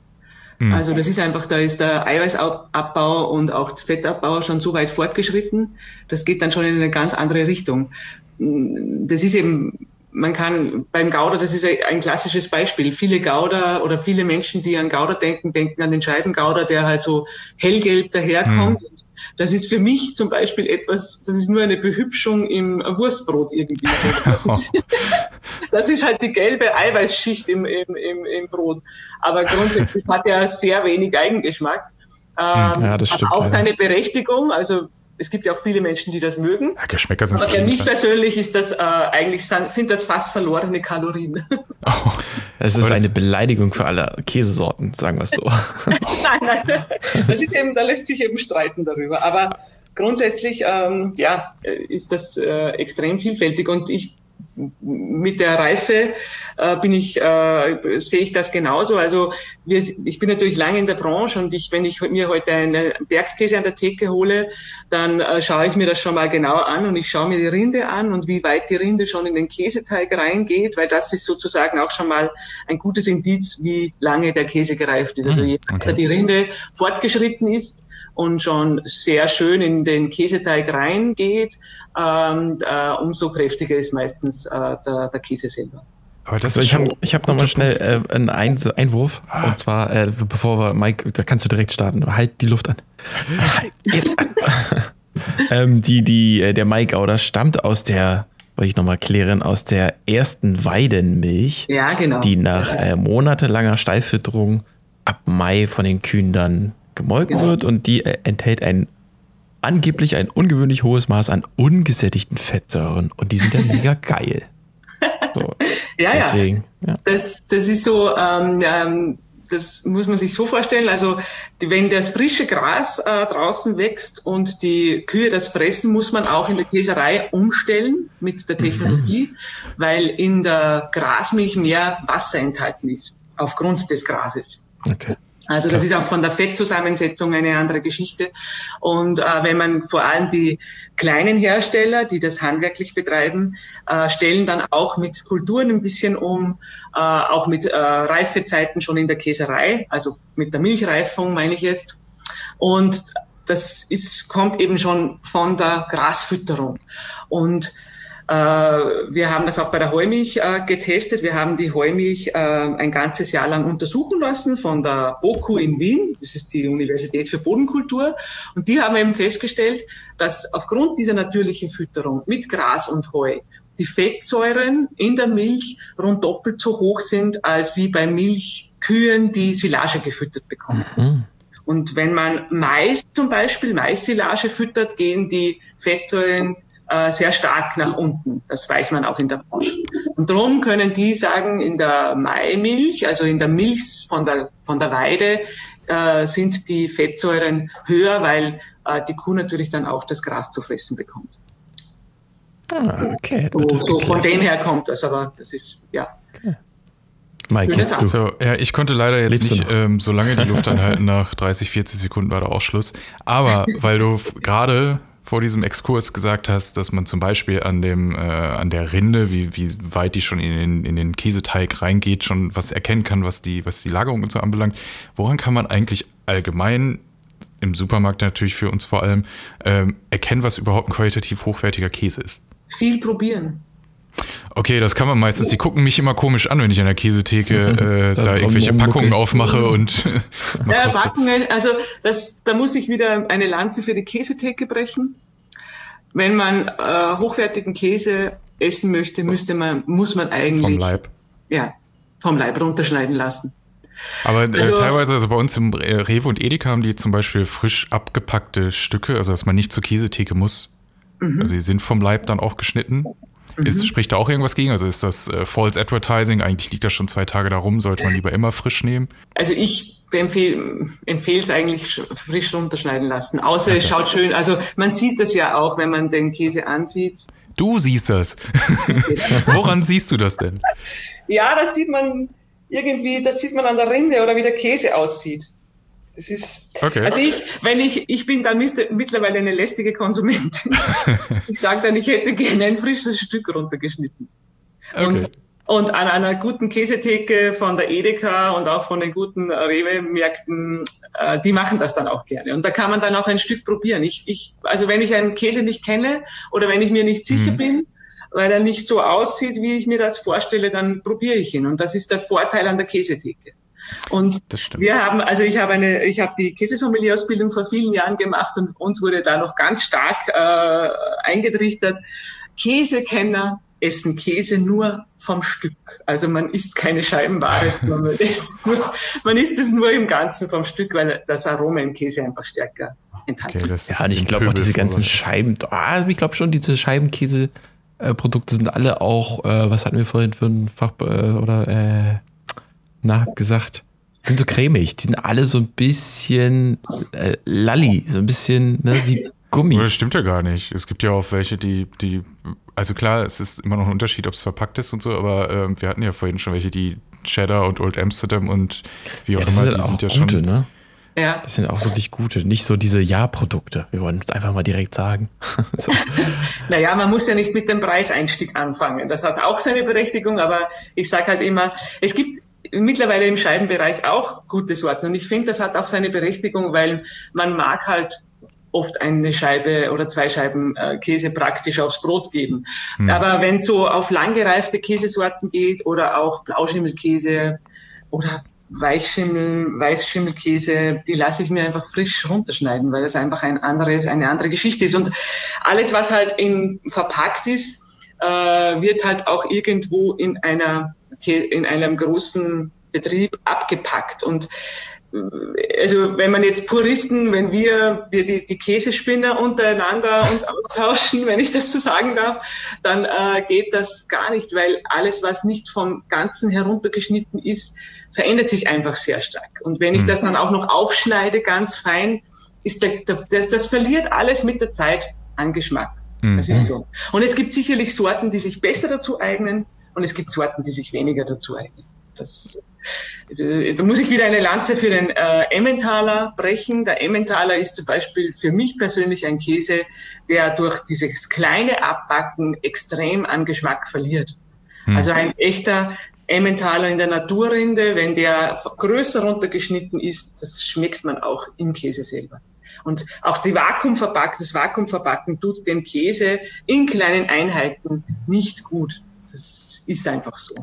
Mhm. Also das ist einfach, da ist der Eiweißabbau und auch Fettabbau schon so weit fortgeschritten. Das geht dann schon in eine ganz andere Richtung. Das ist eben, man kann beim Gouda, das ist ein klassisches Beispiel. Viele Gouda oder viele Menschen, die an Gouda denken, denken an den Scheibengouda, der halt so hellgelb daherkommt. Und Das ist für mich zum Beispiel etwas, das ist nur eine Behübschung im Wurstbrot irgendwie. <laughs> Das ist, <laughs> das ist halt die gelbe Eiweißschicht im, im, im, im Brot. Aber grundsätzlich hat er sehr wenig Eigengeschmack. Ähm, <laughs> Ja, das hat stimmt, auch ja. seine Berechtigung. Also es gibt ja auch viele Menschen, die das mögen. Ja, Geschmäcker sind Aber für mich persönlich ist das äh, eigentlich sind, sind das fast verlorene Kalorien. <laughs> Es ist eine Beleidigung für alle Käsesorten, sagen wir es so. <laughs> nein, nein. Das ist eben, da lässt sich eben streiten darüber. Aber grundsätzlich, ähm, ja, ist das äh, extrem vielfältig und ich mit der Reife äh, bin ich äh, sehe ich das genauso. Also wir, ich bin natürlich lange in der Branche und ich, wenn ich mir heute einen Bergkäse an der Theke hole, dann äh, schaue ich mir das schon mal genau an und ich schaue mir die Rinde an und wie weit die Rinde schon in den Käseteig reingeht, weil das ist sozusagen auch schon mal ein gutes Indiz, wie lange der Käse gereift ist. Also je okay. weiter die Rinde fortgeschritten ist und schon sehr schön in den Käseteig reingeht, ähm, äh, umso kräftiger ist meistens äh, der, der Käse selber. Aber das Also ich habe ich hab nochmal schnell äh, einen Ein Einwurf. Und zwar, äh, bevor wir, Mike, da kannst du direkt starten. Halt die Luft an. Halt jetzt an. <laughs> ähm, die, die, äh, der Maigauder stammt aus der, wollte ich nochmal klären, aus der ersten Weidenmilch, Ja, genau. die nach äh, monatelanger Stallfütterung ab Mai von den Kühen dann gemolken Genau. wird und die äh, enthält ein angeblich ein ungewöhnlich hohes Maß an ungesättigten Fettsäuren und die sind dann mega <laughs> geil. So, <laughs> ja, ja. deswegen, ja. Das, das ist so, ähm, ähm, das muss man sich so vorstellen. Also die, wenn das frische Gras äh, draußen wächst und die Kühe das fressen, muss man auch in der Käserei umstellen mit der Technologie, weil in der Grasmilch mehr Wasser enthalten ist aufgrund des Grases. Okay. Also das ist auch von der Fettzusammensetzung eine andere Geschichte. Und äh, wenn man vor allem die kleinen Hersteller, die das handwerklich betreiben, äh, stellen dann auch mit Kulturen ein bisschen um, äh, auch mit äh, Reifezeiten schon in der Käserei, also mit der Milchreifung meine ich jetzt. Und das ist, kommt eben schon von der Grasfütterung. Und wir haben das auch bei der Heumilch äh, getestet. Wir haben die Heumilch äh, ein ganzes Jahr lang untersuchen lassen von der BOKU in Wien. Das ist die Universität für Bodenkultur. Und die haben eben festgestellt, dass aufgrund dieser natürlichen Fütterung mit Gras und Heu die Fettsäuren in der Milch rund doppelt so hoch sind als wie bei Milchkühen, die Silage gefüttert bekommen. Und wenn man Mais zum Beispiel, Mais-Silage füttert, gehen die Fettsäuren äh, sehr stark nach unten. Das weiß man auch in der Branche. Und darum können die sagen, in der Maimilch, also in der Milch von der, von der Weide, äh, sind die Fettsäuren höher, weil äh, die Kuh natürlich dann auch das Gras zu fressen bekommt. Ah, okay. So, so von dem her kommt das, aber das ist, ja. Mike, Schöne jetzt du. So, ja, ich konnte leider jetzt Lebst nicht ähm, so lange die Luft anhalten. Nach 30, 40 Sekunden war der Ausschluss. Aber <laughs> weil du gerade vor diesem Exkurs gesagt hast, dass man zum Beispiel an dem äh, an der Rinde, wie, wie weit die schon in den, in den Käseteig reingeht, schon was erkennen kann, was die was die Lagerung und so anbelangt. Woran kann man eigentlich allgemein im Supermarkt natürlich für uns vor allem ähm, erkennen, was überhaupt ein qualitativ hochwertiger Käse ist? Viel probieren. Okay, das kann man meistens. Die gucken mich immer komisch an, wenn ich an der Käsetheke <laughs> äh, Da irgendwelche. Packungen aufmache <laughs> und Ja, <laughs> koste. Backungen, also das, da muss ich wieder eine Lanze für die Käsetheke brechen. Wenn man äh, hochwertigen Käse essen möchte, müsste man, muss man eigentlich vom Leib. Ja, vom Leib runterschneiden lassen. Aber äh, Also- teilweise, also bei uns im äh, Rewe und Edeka haben die zum Beispiel frisch abgepackte Stücke, also dass man nicht zur Käsetheke muss. Mhm. Also die sind vom Leib dann auch geschnitten. Ist, spricht da auch irgendwas gegen? Also ist das äh, False Advertising? Eigentlich liegt das schon zwei Tage da rum, sollte man lieber immer frisch nehmen. Also ich empfehle es eigentlich sch- frisch runterschneiden lassen. Außer es schaut schön, also man sieht das ja auch, wenn man den Käse ansieht. Du siehst das. <laughs> Woran siehst du das denn? Ja, das sieht man irgendwie, das sieht man an der Rinde oder wie der Käse aussieht. Das ist, Okay. also ich, wenn ich, ich bin da mist- mittlerweile eine lästige Konsumentin. <laughs> ich sage dann, ich hätte gerne ein frisches Stück runtergeschnitten. Okay. Und, und an einer guten Käsetheke von der Edeka und auch von den guten Rewe-Märkten, äh, die machen das dann auch gerne. Und da kann man dann auch ein Stück probieren. Ich, ich, also wenn ich einen Käse nicht kenne oder wenn ich mir nicht sicher Mhm. bin, weil er nicht so aussieht, wie ich mir das vorstelle, dann probiere ich ihn. Und das ist der Vorteil an der Käsetheke. Und Das stimmt. wir haben, also ich habe eine, ich habe die Käsesommelier-Ausbildung vor vielen Jahren gemacht und uns wurde da noch ganz stark äh, eingetrichtert. Käsekenner essen Käse nur vom Stück. Also man isst keine Scheibenware, <laughs> man isst, es nur, man isst es nur im Ganzen vom Stück, weil das Aroma im Käse einfach stärker enthalten Okay, ist. Ja, und ich glaube auch diese ganzen. Scheiben, ah, ich glaube schon, diese Scheibenkäse-Produkte sind alle auch, äh, was hatten wir vorhin für ein Fach, äh, oder, äh, na, gesagt, sind so cremig. Die sind alle so ein bisschen äh, lalli, so ein bisschen ne, wie Gummi. Das stimmt ja gar nicht. Es gibt ja auch welche, die, die, also klar, es ist immer noch ein Unterschied, ob es verpackt ist und so, aber ähm, wir hatten ja vorhin schon welche, die Cheddar und Old Amsterdam und wie auch Ja, das immer, sind die auch sind ja gute, schon. ne? Ja. Das sind auch wirklich gute. Nicht so diese Ja-Produkte. Wir wollen es einfach mal direkt sagen. <laughs> so. <laughs> Naja, man muss ja nicht mit dem Preiseinstieg anfangen. Das hat auch seine Berechtigung, aber ich sage halt immer, es gibt mittlerweile im Scheibenbereich auch gute Sorten. Und ich finde, das hat auch seine Berechtigung, weil man mag halt oft eine Scheibe oder zwei Scheiben äh, Käse praktisch aufs Brot geben. Aber wenn so auf langgereifte Käsesorten geht oder auch Blauschimmelkäse oder Weichschimmel, Weißschimmelkäse, die lasse ich mir einfach frisch runterschneiden, weil das einfach ein anderes, eine andere Geschichte ist. Und alles, was halt in, verpackt ist, äh, wird halt auch irgendwo in einer, in einem großen Betrieb abgepackt. Und äh, also wenn man jetzt Puristen, wenn wir, wir die, die Käsespinner untereinander uns austauschen, <laughs> wenn ich das so sagen darf, dann äh, geht das gar nicht, weil alles, was nicht vom Ganzen heruntergeschnitten ist, verändert sich einfach sehr stark. Und wenn ich das dann auch noch aufschneide, ganz fein, ist der, das, das verliert alles mit der Zeit an Geschmack. Das ist so. Und es gibt sicherlich Sorten, die sich besser dazu eignen und es gibt Sorten, die sich weniger dazu eignen. Das, äh, da muss ich wieder eine Lanze für den äh, Emmentaler brechen. Der Emmentaler ist zum Beispiel für mich persönlich ein Käse, der durch dieses kleine Abbacken extrem an Geschmack verliert. Also ein echter Emmentaler in der Naturrinde, wenn der größer runtergeschnitten ist, das schmeckt man auch im Käse selber. Und auch die Vakuumverpack, das Vakuumverpacken tut dem Käse in kleinen Einheiten nicht gut. Das ist einfach so.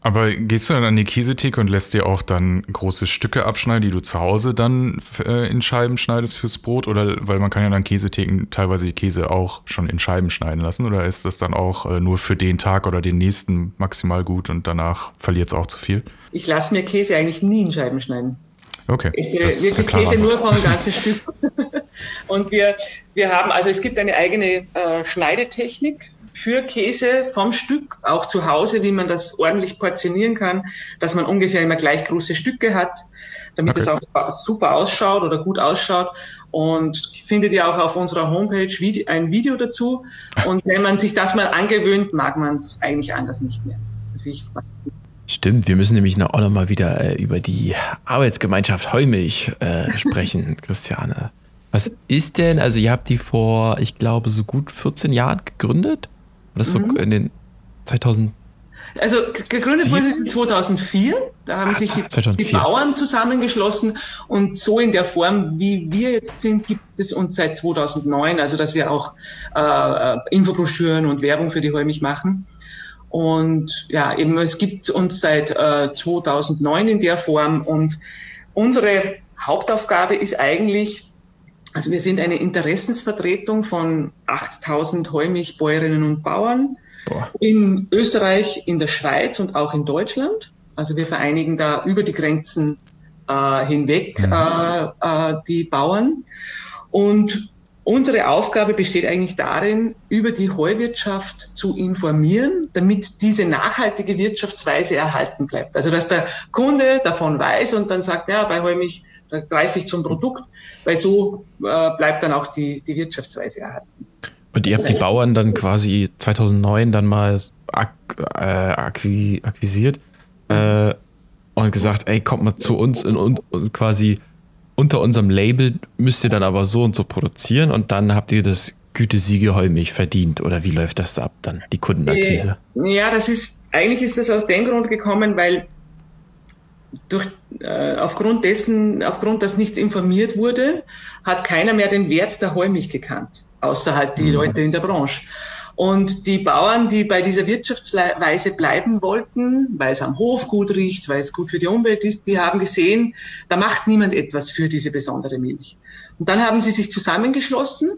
Aber gehst du dann an die Käsetheke und lässt dir auch dann große Stücke abschneiden, die du zu Hause dann äh, in Scheiben schneidest fürs Brot? Oder weil man kann ja dann Käsetheken teilweise die Käse auch schon in Scheiben schneiden lassen? Oder ist das dann auch äh, nur für den Tag oder den nächsten maximal gut und danach verliert es auch zu viel? Ich lasse mir Käse eigentlich nie in Scheiben schneiden. Okay. Ich das ist wirklich klare Käse nur vom <laughs> ganzen Stück. <laughs> Und wir, wir haben, also es gibt eine eigene äh, Schneidetechnik für Käse vom Stück, auch zu Hause, wie man das ordentlich portionieren kann, dass man ungefähr immer gleich große Stücke hat, damit Okay. es auch super ausschaut oder gut ausschaut. Und findet ihr auch auf unserer Homepage ein Video dazu. Und wenn man sich das mal angewöhnt, mag man es eigentlich anders nicht mehr. Stimmt, wir müssen nämlich noch, auch noch mal wieder äh, über die Arbeitsgemeinschaft Heumilch äh, sprechen, <laughs> Christiane. Was ist denn, also ihr habt die vor, ich glaube, so gut 14 Jahren gegründet? So Mhm. in den 2000, Also gegründet wurde es in 2004. Da haben Ah, sich die, 2004. die Bauern zusammengeschlossen und so in der Form, wie wir jetzt sind, gibt es uns seit 2009. Also dass wir auch äh, Infobroschüren und Werbung für die Heumilch machen. Und ja, eben es gibt uns seit äh, 2009 in der Form und unsere Hauptaufgabe ist eigentlich, also wir sind eine Interessensvertretung von 8000 Heumilchbäuerinnen und Bauern Boah. in Österreich, in der Schweiz und auch in Deutschland. Also wir vereinigen da über die Grenzen äh, hinweg mhm. äh, äh, die Bauern. Und Unsere Aufgabe besteht eigentlich darin, über die Heuwirtschaft zu informieren, damit diese nachhaltige Wirtschaftsweise erhalten bleibt. Also dass der Kunde davon weiß und dann sagt, ja, bei Heumilch da greife ich zum Produkt, weil so äh, bleibt dann auch die, die Wirtschaftsweise erhalten. Und ihr habt die Bauern dann quasi 2009 dann mal ak äh, akquisiert äh, und gesagt, ey, kommt mal zu uns in, in, quasi unter unserem Label müsst ihr dann aber so und so produzieren und dann habt ihr das Gütesiegel Heumilch verdient oder wie läuft das ab dann, die Kundenakquise? Äh, ja, das ist, eigentlich ist das aus dem Grund gekommen, weil durch, äh, aufgrund dessen, aufgrund, dass nicht informiert wurde, hat keiner mehr den Wert der Heumilch gekannt, außer halt die mhm. Leute in der Branche. Und die Bauern, die bei dieser Wirtschaftsweise bleiben wollten, weil es am Hof gut riecht, weil es gut für die Umwelt ist, die haben gesehen, da macht niemand etwas für diese besondere Milch. Und dann haben sie sich zusammengeschlossen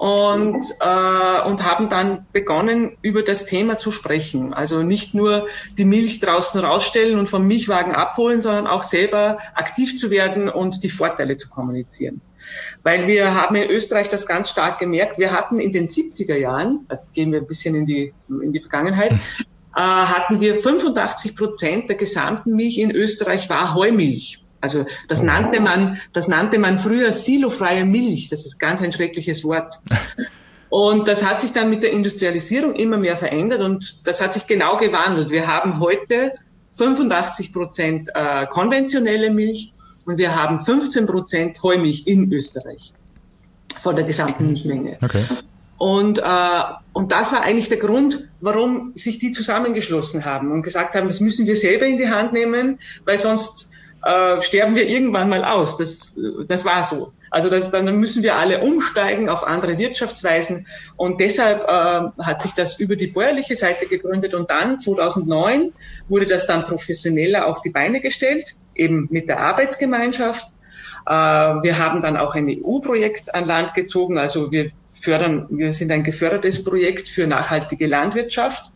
und, äh, und haben dann begonnen, über das Thema zu sprechen. Also nicht nur die Milch draußen rausstellen und vom Milchwagen abholen, sondern auch selber aktiv zu werden und die Vorteile zu kommunizieren. Weil wir haben in Österreich das ganz stark gemerkt. Wir hatten in den 70er Jahren, also gehen wir ein bisschen in die, in die Vergangenheit, äh, hatten wir 85 Prozent der gesamten Milch in Österreich war Heumilch. Also das nannte man, das nannte man früher silofreie Milch. Das ist ganz ein schreckliches Wort. <laughs> Und das hat sich dann mit der Industrialisierung immer mehr verändert und das hat sich genau gewandelt. Wir haben heute 85 Prozent äh, konventionelle Milch und wir haben 15 Prozent Heumilch in Österreich von der gesamten Milchmenge. Okay. Und, äh, und das war eigentlich der Grund, warum sich die zusammengeschlossen haben und gesagt haben, das müssen wir selber in die Hand nehmen, weil sonst äh, sterben wir irgendwann mal aus. Das, das war so. Also das, dann müssen wir alle umsteigen auf andere Wirtschaftsweisen. Und deshalb äh, hat sich das über die bäuerliche Seite gegründet. Und dann 2009 wurde das dann professioneller auf die Beine gestellt eben mit der Arbeitsgemeinschaft. Äh, wir haben dann auch ein EU-Projekt an Land gezogen. Also wir fördern, wir sind ein gefördertes Projekt für nachhaltige Landwirtschaft.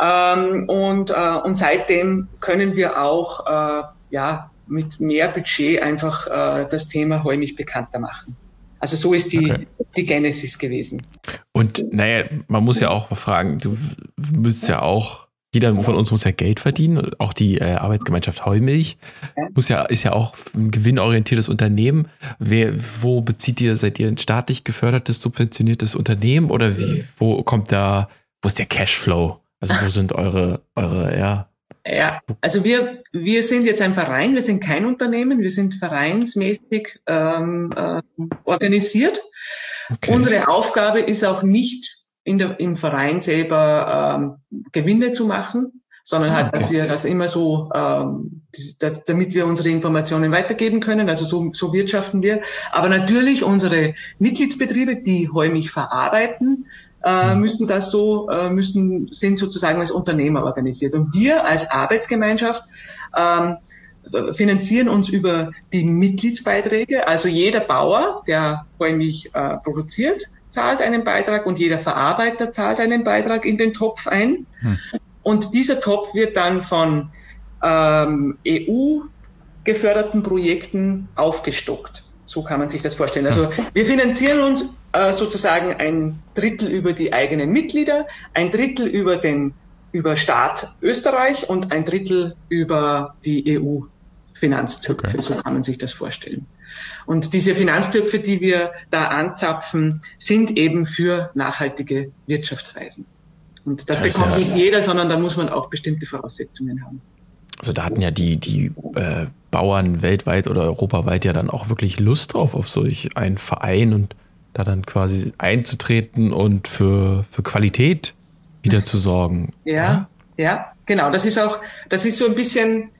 Ähm, und, äh, und seitdem können wir auch äh, ja, mit mehr Budget einfach das Thema Heumilch bekannter machen. Also so ist die, okay. die Genesis gewesen. Und naja, man muss ja auch fragen, du müsst ja auch jeder von uns muss ja Geld verdienen, auch die äh, Arbeitsgemeinschaft Heumilch muss ja, ist ja auch ein gewinnorientiertes Unternehmen. Wer, wo bezieht ihr, seid ihr ein staatlich gefördertes, subventioniertes Unternehmen oder wie, wo kommt da, wo ist der Cashflow? Also wo sind eure, eure, ja. Ja, also wir, wir sind jetzt ein Verein, wir sind kein Unternehmen, wir sind vereinsmäßig ähm, äh, organisiert. Okay. Unsere Aufgabe ist auch nicht in der, im Verein selber ähm, Gewinne zu machen, sondern halt, dass wir das immer so, ähm, das, damit wir unsere Informationen weitergeben können. Also so, so wirtschaften wir. Aber natürlich unsere Mitgliedsbetriebe, die Heumich verarbeiten, äh, müssen das so, äh, müssen, sind sozusagen als Unternehmer organisiert. Und wir als Arbeitsgemeinschaft ähm, finanzieren uns über die Mitgliedsbeiträge. Also jeder Bauer, der Heumich äh, produziert, zahlt einen Beitrag und jeder Verarbeiter zahlt einen Beitrag in den Topf ein. Hm. Und dieser Topf wird dann von ähm, EU geförderten Projekten aufgestockt. So kann man sich das vorstellen. Also wir finanzieren uns äh, sozusagen ein Drittel über die eigenen Mitglieder, ein Drittel über den über Staat Österreich und ein Drittel über die EU Finanztöpfe. Okay. So kann man sich das vorstellen. Und diese Finanztöpfe, die wir da anzapfen, sind eben für nachhaltige Wirtschaftsweisen. Und das, das bekommt ja, nicht jeder, sondern da muss man auch bestimmte Voraussetzungen haben. Also da hatten ja die, die äh, Bauern weltweit oder europaweit ja dann auch wirklich Lust drauf, auf solch einen Verein und da dann quasi einzutreten und für, für Qualität wieder zu sorgen. Ja, ja, ja, genau. Das ist auch, das ist so ein bisschen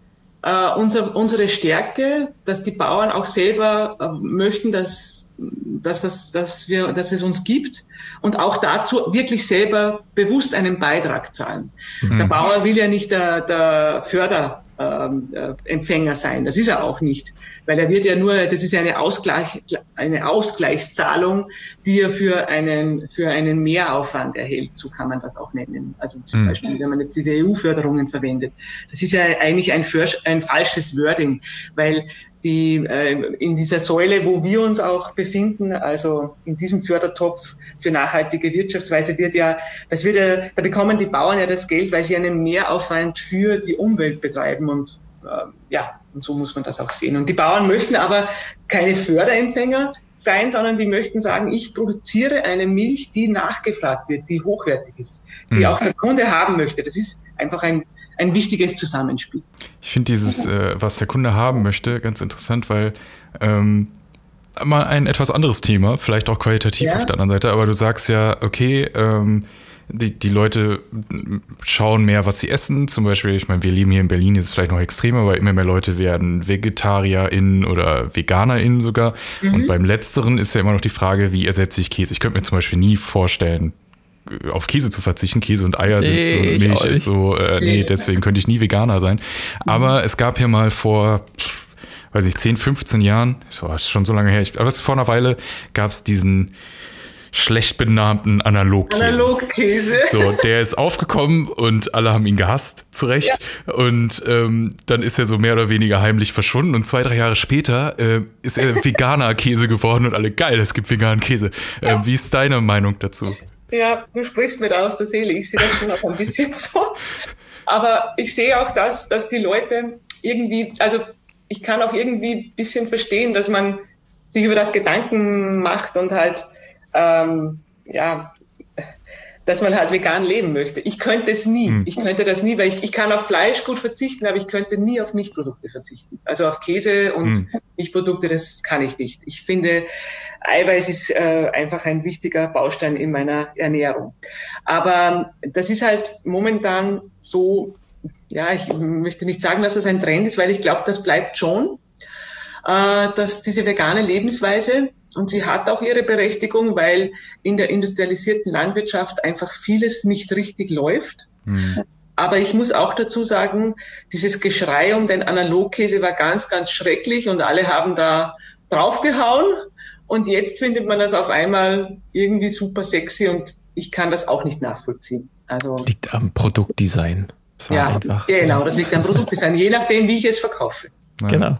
äh, unser, unsere Stärke, dass die Bauern auch selber äh, möchten, dass, dass, dass, dass, wir, dass es uns gibt und auch dazu wirklich selber bewusst einen Beitrag zahlen. Mhm. Der Bauer will ja nicht der, der Förderempfänger sein, das ist er auch nicht, weil er wird ja nur, das ist ja eine, Ausgleich, eine Ausgleichszahlung, die er für einen, für einen Mehraufwand erhält, so kann man das auch nennen. Also zum mhm. Beispiel, wenn man jetzt diese EU-Förderungen verwendet. Das ist ja eigentlich ein, ein falsches Wording, weil die äh, in dieser Säule, wo wir uns auch befinden, also in diesem Fördertopf für nachhaltige Wirtschaftsweise wird ja, das wird ja, da bekommen die Bauern ja das Geld, weil sie einen Mehraufwand für die Umwelt betreiben und äh, ja, und so muss man das auch sehen. Und die Bauern möchten aber keine Förderempfänger sein, sondern die möchten sagen, ich produziere eine Milch, die nachgefragt wird, die hochwertig ist, die mhm. auch der Kunde haben möchte. Das ist einfach ein ein wichtiges Zusammenspiel. Ich finde dieses, äh, was der Kunde haben möchte, ganz interessant, weil ähm, mal ein etwas anderes Thema, vielleicht auch qualitativ ja. auf der anderen Seite, aber du sagst ja, okay, ähm, die, die Leute schauen mehr, was sie essen. Zum Beispiel, ich meine, wir leben hier in Berlin, ist vielleicht noch extremer, aber immer mehr Leute werden VegetarierInnen oder VeganerInnen sogar. Mhm. Und beim Letzteren ist ja immer noch die Frage, wie ersetze ich Käse? Ich könnte mir zum Beispiel nie vorstellen, auf Käse zu verzichten. Käse und Eier sind so, Milch ist so, äh, nee, deswegen könnte ich nie Veganer sein. Aber es gab hier mal vor, weiß ich, 10, 15 Jahren, so, ist schon so lange her, ich, aber vor einer Weile gab es diesen schlecht benannten Analogkäse. Analogkäse. So, der ist aufgekommen und alle haben ihn gehasst, zu Recht. Ja. Und ähm, dann ist er so mehr oder weniger heimlich verschwunden. Und zwei, drei Jahre später äh, ist er veganer Käse geworden und alle geil, es gibt veganen Käse. Äh, wie ist deine Meinung dazu? Ja, du sprichst mir da aus der Seele. Ich sehe das schon auch ein bisschen <laughs> so. Aber ich sehe auch das, dass die Leute irgendwie, also ich kann auch irgendwie ein bisschen verstehen, dass man sich über das Gedanken macht und halt, ähm, ja, dass man halt vegan leben möchte. Ich könnte es nie. Mhm. Ich könnte das nie, weil ich, ich kann auf Fleisch gut verzichten, aber ich könnte nie auf Milchprodukte verzichten. Also auf Käse und mhm. Milchprodukte, das kann ich nicht. Ich finde, Eiweiß ist äh, einfach ein wichtiger Baustein in meiner Ernährung. Aber das ist halt momentan so, ja, ich möchte nicht sagen, dass das ein Trend ist, weil ich glaube, das bleibt schon, äh, dass diese vegane Lebensweise und sie hat auch ihre Berechtigung, weil in der industrialisierten Landwirtschaft einfach vieles nicht richtig läuft. Mhm. Aber ich muss auch dazu sagen, dieses Geschrei um den Analogkäse war ganz, ganz schrecklich und alle haben da draufgehauen. Und jetzt findet man das auf einmal irgendwie super sexy und ich kann das auch nicht nachvollziehen. Also liegt am Produktdesign. ja, einfach, genau, das liegt am Produktdesign, je nachdem, wie ich es verkaufe. Ja. Genau.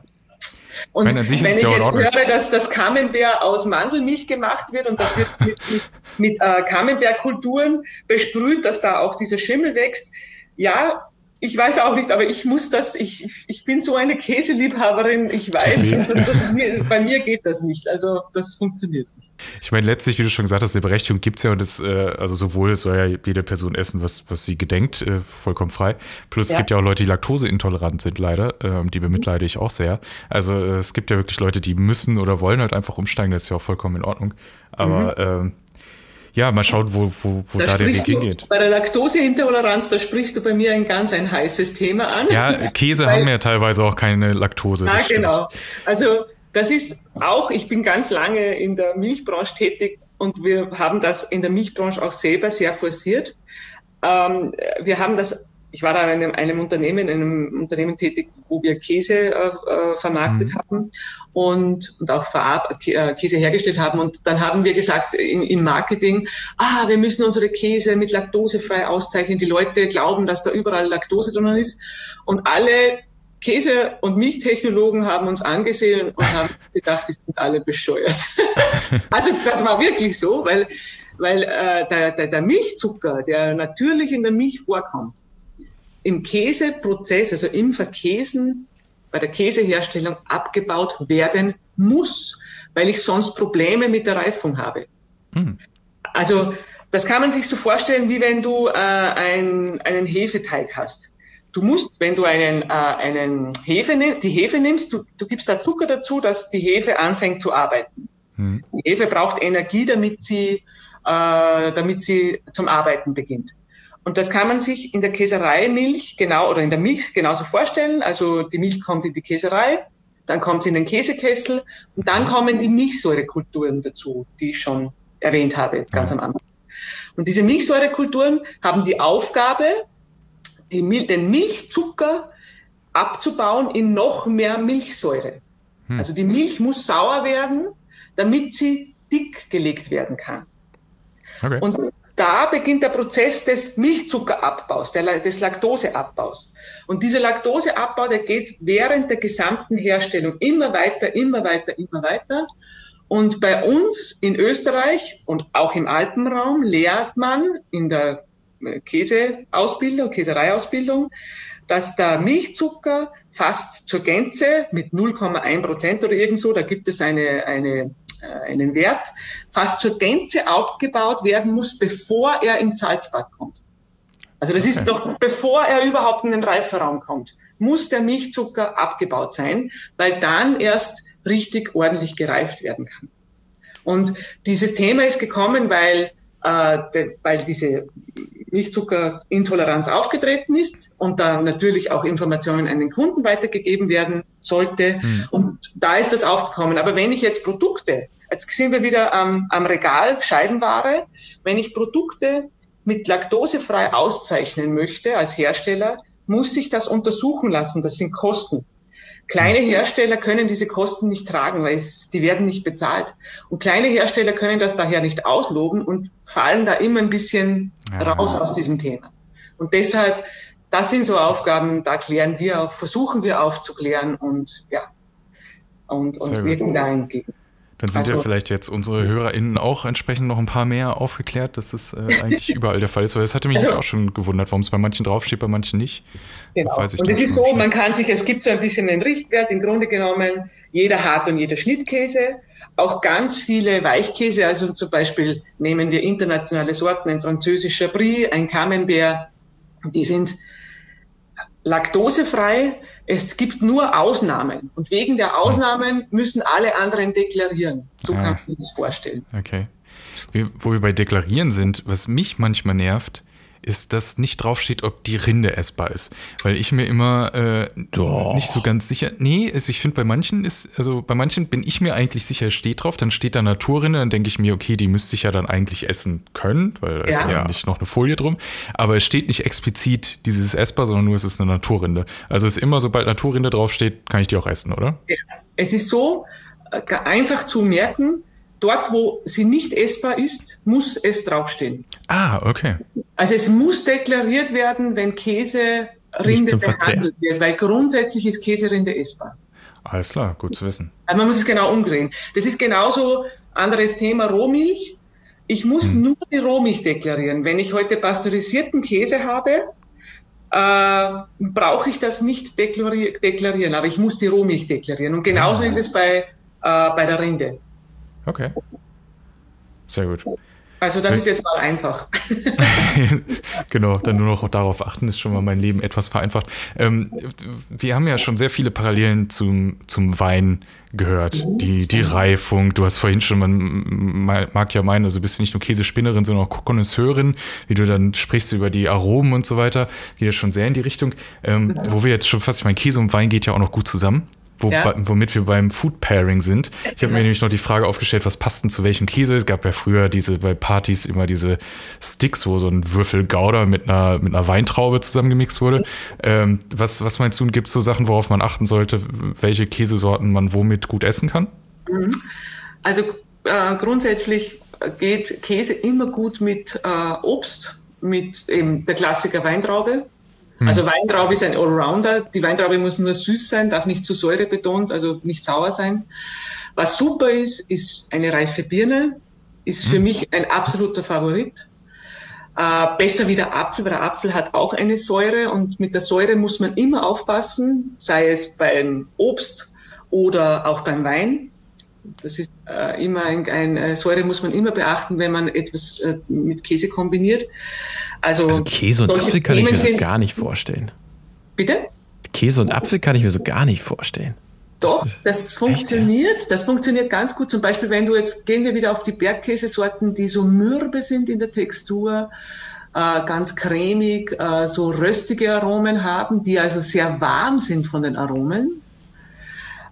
Und wenn, ich jetzt höre, dass das Camembert aus Mandelmilch gemacht wird und das wird mit, mit, mit äh, Camembert-Kulturen besprüht, dass da auch dieser Schimmel wächst, ja, ich weiß auch nicht, aber ich muss das, ich, ich bin so eine Käseliebhaberin, ich weiß, dass, dass mir, bei mir geht das nicht. Also das funktioniert nicht. Ich meine, letztlich, wie du schon gesagt hast, eine Berechtigung gibt es ja und das, äh, also sowohl soll ja jede Person essen, was, was sie gedenkt, äh, vollkommen frei. Plus ja. es gibt ja auch Leute, die laktoseintolerant sind, leider. Ähm, die bemitleide ich auch sehr. Also äh, es gibt ja wirklich Leute, die müssen oder wollen halt einfach umsteigen, das ist ja auch vollkommen in Ordnung. Aber mhm. ähm, ja, mal schauen, wo, wo, wo da, da der Weg hingeht. Bei der Laktoseintoleranz, da sprichst du bei mir ein ganz ein heißes Thema an. Ja, Käse haben ja teilweise auch keine Laktose. Ja, genau. Also das ist auch, ich bin ganz lange in der Milchbranche tätig und wir haben das in der Milchbranche auch selber sehr forciert. Ähm, wir haben das ich war da in einem, einem, Unternehmen, in einem Unternehmen tätig, wo wir Käse äh, äh vermarktet mhm. haben und, und auch Verab äh, Käse hergestellt haben. Und dann haben wir gesagt in, im Marketing, ah, wir müssen unsere Käse mit laktosefrei auszeichnen. Die Leute glauben, dass da überall Laktose drin ist. Und alle Käse- und Milchtechnologen haben uns angesehen und haben <laughs> gedacht, die sind alle bescheuert. <laughs> also das war wirklich so, weil, weil äh, der, der, der Milchzucker, der natürlich in der Milch vorkommt, im Käseprozess, also im Verkäsen, bei der Käseherstellung abgebaut werden muss, weil ich sonst Probleme mit der Reifung habe. Mhm. Also das kann man sich so vorstellen, wie wenn du äh, ein, einen Hefeteig hast. Du musst, wenn du einen, äh, einen Hefe, die Hefe nimmst, du, du gibst da Zucker dazu, dass die Hefe anfängt zu arbeiten. Mhm. Die Hefe braucht Energie, damit sie, äh, damit sie zum Arbeiten beginnt. Und das kann man sich in der Käserei Milch genau oder in der Milch genauso vorstellen. Also die Milch kommt in die Käserei, dann kommt sie in den Käsekessel und dann kommen die Milchsäurekulturen dazu, die ich schon erwähnt habe, ganz am Anfang. Und diese Milchsäurekulturen haben die Aufgabe, die Mil den Milchzucker abzubauen in noch mehr Milchsäure. Hm. Also die Milch muss sauer werden, damit sie dick gelegt werden kann. Okay. Und da beginnt der Prozess des Milchzuckerabbaus, der, des Laktoseabbaus. Und dieser Laktoseabbau, der geht während der gesamten Herstellung immer weiter, immer weiter, immer weiter. Und bei uns in Österreich und auch im Alpenraum lehrt man in der Käseausbildung, Käsereiausbildung, dass der Milchzucker fast zur Gänze mit 0,1 Prozent oder irgend so, da gibt es eine, eine, äh, einen Wert, fast zur Gänze abgebaut werden muss, bevor er ins Salzbad kommt. Also das okay. ist noch, bevor er überhaupt in den Reiferaum kommt, muss der Milchzucker abgebaut sein, weil dann erst richtig ordentlich gereift werden kann. Und dieses Thema ist gekommen, weil, äh, de, weil diese Milchzuckerintoleranz aufgetreten ist und da natürlich auch Informationen an den Kunden weitergegeben werden sollte. Mhm. Und da ist das aufgekommen. Aber wenn ich jetzt Produkte, jetzt sind wir wieder am, am Regal Scheibenware, wenn ich Produkte mit laktosefrei auszeichnen möchte als Hersteller, muss ich das untersuchen lassen. Das sind Kosten. Kleine Hersteller können diese Kosten nicht tragen, weil es, die werden nicht bezahlt. Und kleine Hersteller können das daher nicht ausloben und fallen da immer ein bisschen ja. raus aus diesem Thema. Und deshalb, das sind so Aufgaben, da klären wir auch, versuchen wir aufzuklären und ja, und, und wirken da entgegen. Dann sind also, ja vielleicht jetzt unsere HörerInnen auch entsprechend noch ein paar mehr aufgeklärt, dass das äh, <laughs> eigentlich überall der Fall ist, weil es hatte mich also, auch schon gewundert, warum es bei manchen draufsteht, bei manchen nicht. Genau. und es ist so, man kann sich, es gibt so ein bisschen den Richtwert, im Grunde genommen, jeder Hart- und jeder Schnittkäse, auch ganz viele Weichkäse, also zum Beispiel nehmen wir internationale Sorten, ein französischer Brie, ein Camembert, die sind laktosefrei, es gibt nur Ausnahmen. Und wegen der Ausnahmen müssen alle anderen deklarieren. So ah. kann man sich das vorstellen. Okay. Wo wir bei Deklarieren sind, was mich manchmal nervt, ist, dass nicht draufsteht, ob die Rinde essbar ist. Weil ich mir immer äh, nicht so ganz sicher. Nee, also ich finde bei manchen ist, also bei manchen bin ich mir eigentlich sicher, steht drauf, dann steht da Naturrinde, dann denke ich mir, okay, die müsste ich ja dann eigentlich essen können, weil da ja. ist ja nicht noch eine Folie drum. Aber es steht nicht explizit dieses essbar, sondern nur es ist eine Naturrinde. Also es ist immer, sobald Naturrinde draufsteht, kann ich die auch essen, oder? Ja. Es ist so äh, einfach zu merken, dort, wo sie nicht essbar ist, muss es draufstehen. Ah, okay. Also es muss deklariert werden, wenn Käse Rinde behandelt wird, weil grundsätzlich ist Käserinde essbar. Alles klar, gut zu wissen. Also man muss es genau umdrehen. Das ist genauso anderes Thema Rohmilch. Ich muss hm. nur die Rohmilch deklarieren. Wenn ich heute pasteurisierten Käse habe, äh, brauche ich das nicht deklarieren, aber ich muss die Rohmilch deklarieren. Und genauso ah. ist es bei, äh, bei der Rinde. Okay. Sehr gut. Also das ist jetzt mal einfach. <laughs> <laughs> genau, dann nur noch darauf achten, ist schon mal mein Leben etwas vereinfacht. Ähm, wir haben ja schon sehr viele Parallelen zum, zum Wein gehört. Die, die Reifung, du hast vorhin schon, man mag ja meinen, also bist du nicht nur Käsespinnerin, sondern auch Konnoisseurin, wie du dann sprichst über die Aromen und so weiter, geht ja schon sehr in die Richtung. Ähm, wo wir jetzt schon fast, ich meine, Käse und Wein geht ja auch noch gut zusammen wo, ja. womit wir beim Food Pairing sind. Ich habe mir nämlich noch die Frage aufgestellt, was passt denn zu welchem Käse? Es gab ja früher diese bei Partys immer diese Sticks, wo so ein Würfel Gouda mit einer, mit einer Weintraube zusammengemixt wurde. Ähm, was, was meinst du, gibt es so Sachen, worauf man achten sollte, welche Käsesorten man womit gut essen kann? Mhm. Also äh, grundsätzlich geht Käse immer gut mit äh, Obst, mit eben der Klassiker Weintraube. Hm. Also Weintraube ist ein Allrounder. Die Weintraube muss nur süß sein, darf nicht zu Säure betont, also nicht sauer sein. Was super ist, ist eine reife Birne, ist für hm. mich ein absoluter Favorit. Äh, besser wie der Apfel, weil der Apfel hat auch eine Säure und mit der Säure muss man immer aufpassen, sei es beim Obst oder auch beim Wein. Das ist äh, immer ein, ein, äh, Säure muss man immer beachten, wenn man etwas äh, mit Käse kombiniert. Also, also Käse und Apfel kann Themen ich mir so gar nicht vorstellen. Bitte? Käse und Apfel kann ich mir so gar nicht vorstellen. Doch, das, funktioniert. Echt? Das funktioniert ganz gut. Zum Beispiel, wenn du jetzt, gehen wir wieder auf die Bergkäsesorten, die so mürbe sind in der Textur, äh, ganz cremig, äh, so röstige Aromen haben, die also sehr warm sind von den Aromen.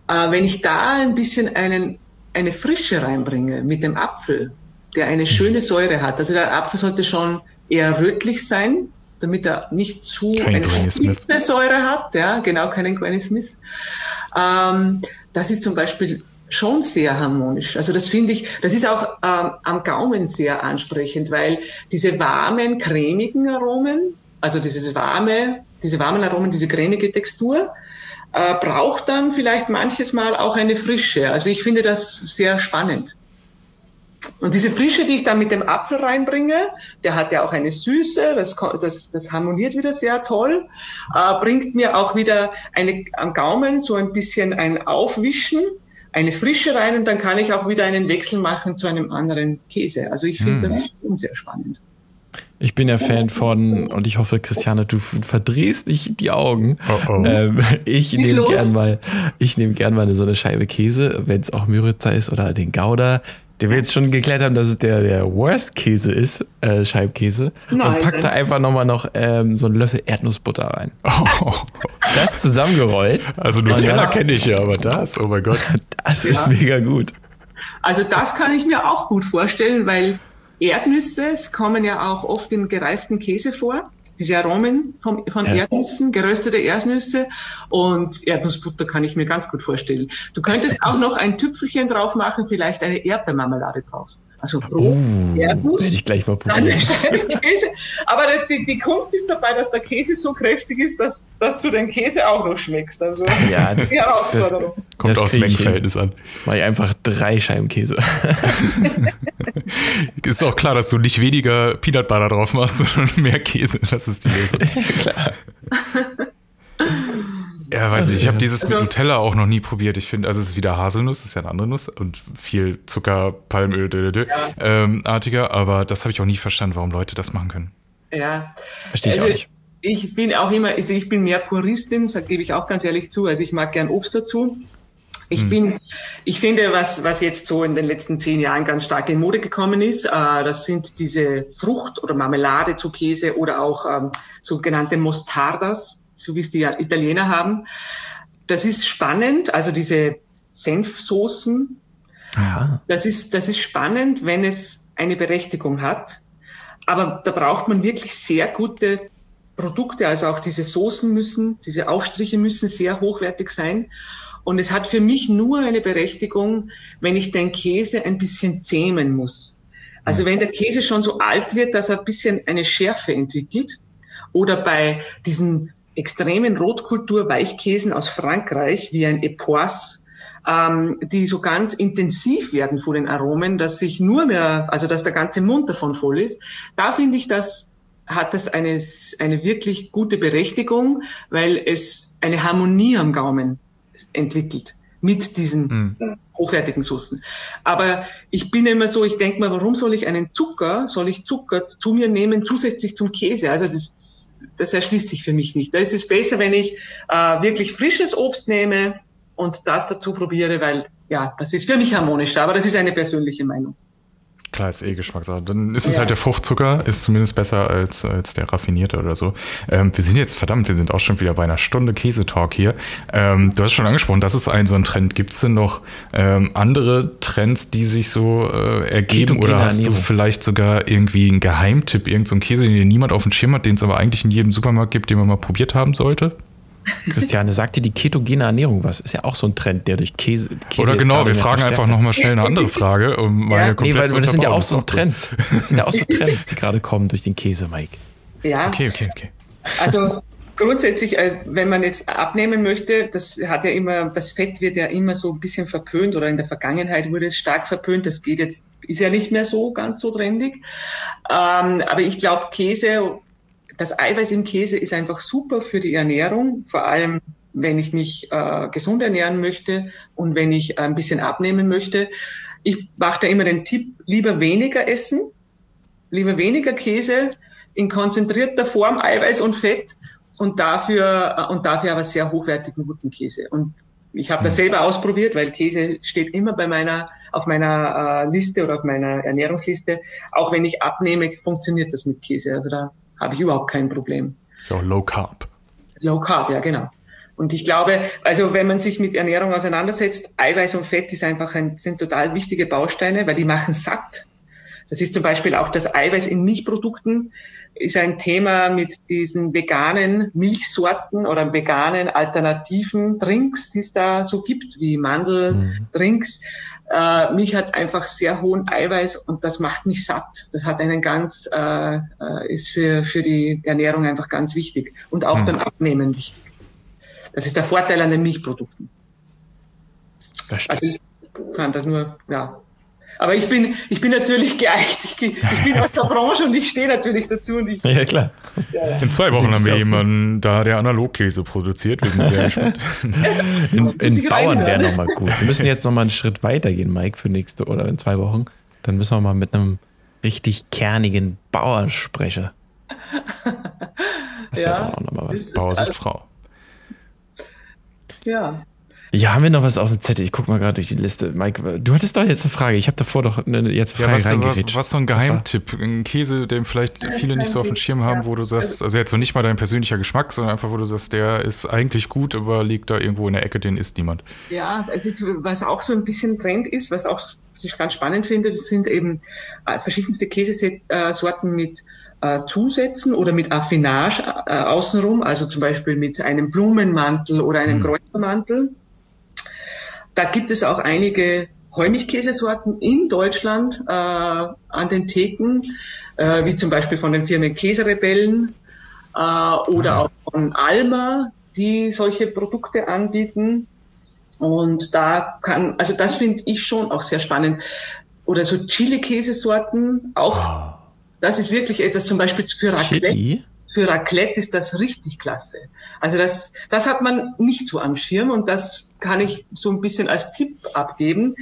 Äh, wenn ich da ein bisschen einen, eine Frische reinbringe mit dem Apfel, der eine schöne Säure hat, also der Apfel sollte schon eher rötlich sein, damit er nicht zu Kein eine spitze Säure hat, ja, genau, keinen Granny Smith. Ähm, das ist zum Beispiel schon sehr harmonisch. Also das finde ich, das ist auch ähm, am Gaumen sehr ansprechend, weil diese warmen, cremigen Aromen, also dieses warme, diese warmen Aromen, diese cremige Textur, äh, braucht dann vielleicht manches Mal auch eine Frische. Also ich finde das sehr spannend. Und diese Frische, die ich dann mit dem Apfel reinbringe, der hat ja auch eine Süße, das, das, das harmoniert wieder sehr toll, äh, bringt mir auch wieder eine, am Gaumen so ein bisschen ein Aufwischen, eine Frische rein und dann kann ich auch wieder einen Wechsel machen zu einem anderen Käse. Also ich finde das schon sehr spannend. Ich bin ja Fan von, und ich hoffe, Christiane, du verdrehst nicht die Augen. Oh, oh. Ähm, ich nehme gern mal, ich nehme gern mal eine, so eine Scheibe Käse, wenn es auch Müritzer ist oder den Gouda, der wir jetzt schon geklärt haben, dass es der, der Worst-Käse ist, äh, Scheibkäse. Nein, und pack da einfach nochmal noch ähm, so einen Löffel Erdnussbutter rein. <laughs> Oh, Das zusammengerollt, also Nutella Ja. kenne ich ja, aber das, oh mein Gott. <laughs> das ist mega gut. Also das kann ich mir auch gut vorstellen, weil Erdnüsse es kommen ja auch oft in gereiften Käse vor. Diese Aromen vom, von Ja. Erdnüssen, geröstete Erdnüsse und Erdnussbutter kann ich mir ganz gut vorstellen. Du könntest auch noch ein Tüpfelchen drauf machen, vielleicht eine Erdbeermarmelade drauf. Also Brot, Erdnuss, Werde ich gleich mal dann probieren. <laughs> Scheibe Käse. Aber die, die Kunst ist dabei, dass der Käse so kräftig ist, dass, dass du den Käse auch noch schmeckst. Also <laughs> Ja, das, die Herausforderung. Kommt Das aus krieg ich Mengenverhältnis an. Mach ich einfach drei Scheiben Käse. <laughs> Ist auch klar, dass du nicht weniger Peanut Butter drauf machst, sondern mehr Käse. Das ist die Lösung. Ja, weiß nicht. Ich habe dieses mit Also- Nutella auch noch nie probiert. Ich finde, also es ist wieder Haselnuss, das ist ja eine andere Nuss und viel Zucker, Palmöl, dö, dö, dö, ähm, artiger. Aber das habe ich auch nie verstanden, warum Leute das machen können. Ja. Verstehe ich auch nicht. Ich bin auch immer, also ich bin mehr Puristin, das gebe ich auch ganz ehrlich zu. Also ich mag gern Obst dazu. Ich bin, ich finde, was, was jetzt so in den letzten zehn Jahren ganz stark in Mode gekommen ist, äh, das sind diese Frucht oder Marmelade zu Käse oder auch ähm, sogenannte Mostardas, so wie es die Italiener haben. Das ist spannend, also diese Senfsoßen, Ja. das ist, das ist spannend, wenn es eine Berechtigung hat. Aber da braucht man wirklich sehr gute Produkte. Also auch diese Soßen müssen, diese Aufstriche müssen sehr hochwertig sein. Und es hat für mich nur eine Berechtigung, wenn ich den Käse ein bisschen zähmen muss. Also wenn der Käse schon so alt wird, dass er ein bisschen eine Schärfe entwickelt. Oder bei diesen extremen Rotkultur-Weichkäsen aus Frankreich, wie ein Epoisse, ähm, die so ganz intensiv werden von den Aromen, dass sich nur mehr, also dass der ganze Mund davon voll ist. Da finde ich, das hat das eine, eine wirklich gute Berechtigung, weil es eine Harmonie am Gaumen entwickelt mit diesen äh, hochwertigen Soßen. Aber ich bin immer so, ich denke mal, warum soll ich einen Zucker, soll ich Zucker zu mir nehmen zusätzlich zum Käse? Also das, das erschließt sich für mich nicht. Da ist es besser, wenn ich äh, wirklich frisches Obst nehme und das dazu probiere, weil ja, das ist für mich harmonischer, aber das ist eine persönliche Meinung. Klar, ist eh Geschmackssache. Dann ist es Ja. halt der Fruchtzucker, ist zumindest besser als, als der raffinierte oder so. Ähm, wir sind jetzt, verdammt, wir sind auch schon wieder bei einer Stunde Käsetalk hier. Ähm, du hast schon angesprochen, das ist ein so ein Trend. Gibt es denn noch ähm, andere Trends, die sich so äh, ergeben? Oder hast du vielleicht sogar irgendwie einen Geheimtipp, irgendeinen so einen Käse, den niemand auf dem Schirm hat, den es aber eigentlich in jedem Supermarkt gibt, den man mal probiert haben sollte? Christiane, sagt dir die ketogene Ernährung was? Ist ja auch so ein Trend, der durch Käse. Käse Oder genau, wir fragen einfach nochmal schnell eine andere Frage, um meine Ja. Nee, komplett weil, zu das sind ja auch so gut. Trends. Das sind ja auch so Trends, die gerade kommen durch den Käse, Mike. Ja, Okay, okay, okay. Also grundsätzlich, äh, wenn man jetzt abnehmen möchte, das hat ja immer, das Fett wird ja immer so ein bisschen verpönt oder in der Vergangenheit wurde es stark verpönt. Das geht jetzt, ist ja nicht mehr so ganz so trendig. Ähm, aber ich glaube, Käse, das Eiweiß im Käse ist einfach super für die Ernährung, vor allem wenn ich mich äh, gesund ernähren möchte und wenn ich ein bisschen abnehmen möchte. Ich mache da immer den Tipp, lieber weniger essen, lieber weniger Käse in konzentrierter Form Eiweiß und Fett und dafür und dafür aber sehr hochwertigen guten Käse. Und Ich habe das selber ausprobiert, weil Käse steht immer bei meiner, auf meiner äh, Liste oder auf meiner Ernährungsliste. Auch wenn ich abnehme, funktioniert das mit Käse. Also da habe ich überhaupt kein Problem. Auch Low Carb. Low Carb, ja genau. Und ich glaube, also wenn man sich mit Ernährung auseinandersetzt, Eiweiß und Fett ist einfach ein, sind total wichtige Bausteine, weil die machen satt. Das ist zum Beispiel auch das Eiweiß in Milchprodukten ist ein Thema mit diesen veganen Milchsorten oder veganen alternativen Drinks, die es da so gibt, wie Mandeldrinks. Mhm. Äh, Milch hat einfach sehr hohen Eiweiß und das macht nicht satt. Das hat einen ganz, äh, äh ist für, für die Ernährung einfach ganz wichtig und auch mhm. beim Abnehmen wichtig. Das ist der Vorteil an den Milchprodukten. Das stimmt. Also ich fand das nur, ja, aber ich bin, ich bin natürlich <laughs> geeicht. Ich, ich bin aus der Branche und ich stehe natürlich dazu. Und ich, ja, klar. Ja. In zwei Wochen haben wir jemanden da, der Analogkäse produziert. Wir sind sehr <laughs> gespannt. in, in Bauern wäre nochmal gut. <laughs> Wir müssen jetzt nochmal einen Schritt weiter gehen, Mike, für nächste oder in zwei Wochen. Dann müssen wir mal mit einem richtig kernigen Bauern sprechen. Das wäre ja, auch nochmal was. Bauer sucht Frau. Ja. Ja, haben wir noch was auf dem Zettel? Ich guck mal gerade durch die Liste. Mike, du hattest doch jetzt eine Frage. Ich habe davor doch eine, jetzt eine Frage ja, was, was so ein Geheimtipp? Ein Käse, den vielleicht viele nicht so auf dem Schirm haben, wo du sagst, also jetzt so nicht mal dein persönlicher Geschmack, sondern einfach, wo du sagst, der ist eigentlich gut, aber liegt da irgendwo in der Ecke, den isst niemand. Ja, es ist, was auch so ein bisschen Trend ist, was auch was ich ganz spannend finde, das sind eben äh, verschiedenste Käsesorten mit äh, Zusätzen oder mit Affinage äh, außenrum, also zum Beispiel mit einem Blumenmantel oder einem hm. Kräutermantel da gibt es auch einige Heumilchkäsesorten in Deutschland äh, an den Theken, äh, wie zum Beispiel von den Firmen Käserebellen äh, oder auch von Alma, die solche Produkte anbieten. Und da kann, also das finde ich schon auch sehr spannend. Oder so Chili-Käsesorten auch. Ah. Das ist wirklich etwas zum Beispiel für Raclette. Chili? Für Raclette ist das richtig klasse. Also das, das hat man nicht so am Schirm und das kann ich so ein bisschen als Tipp abgeben.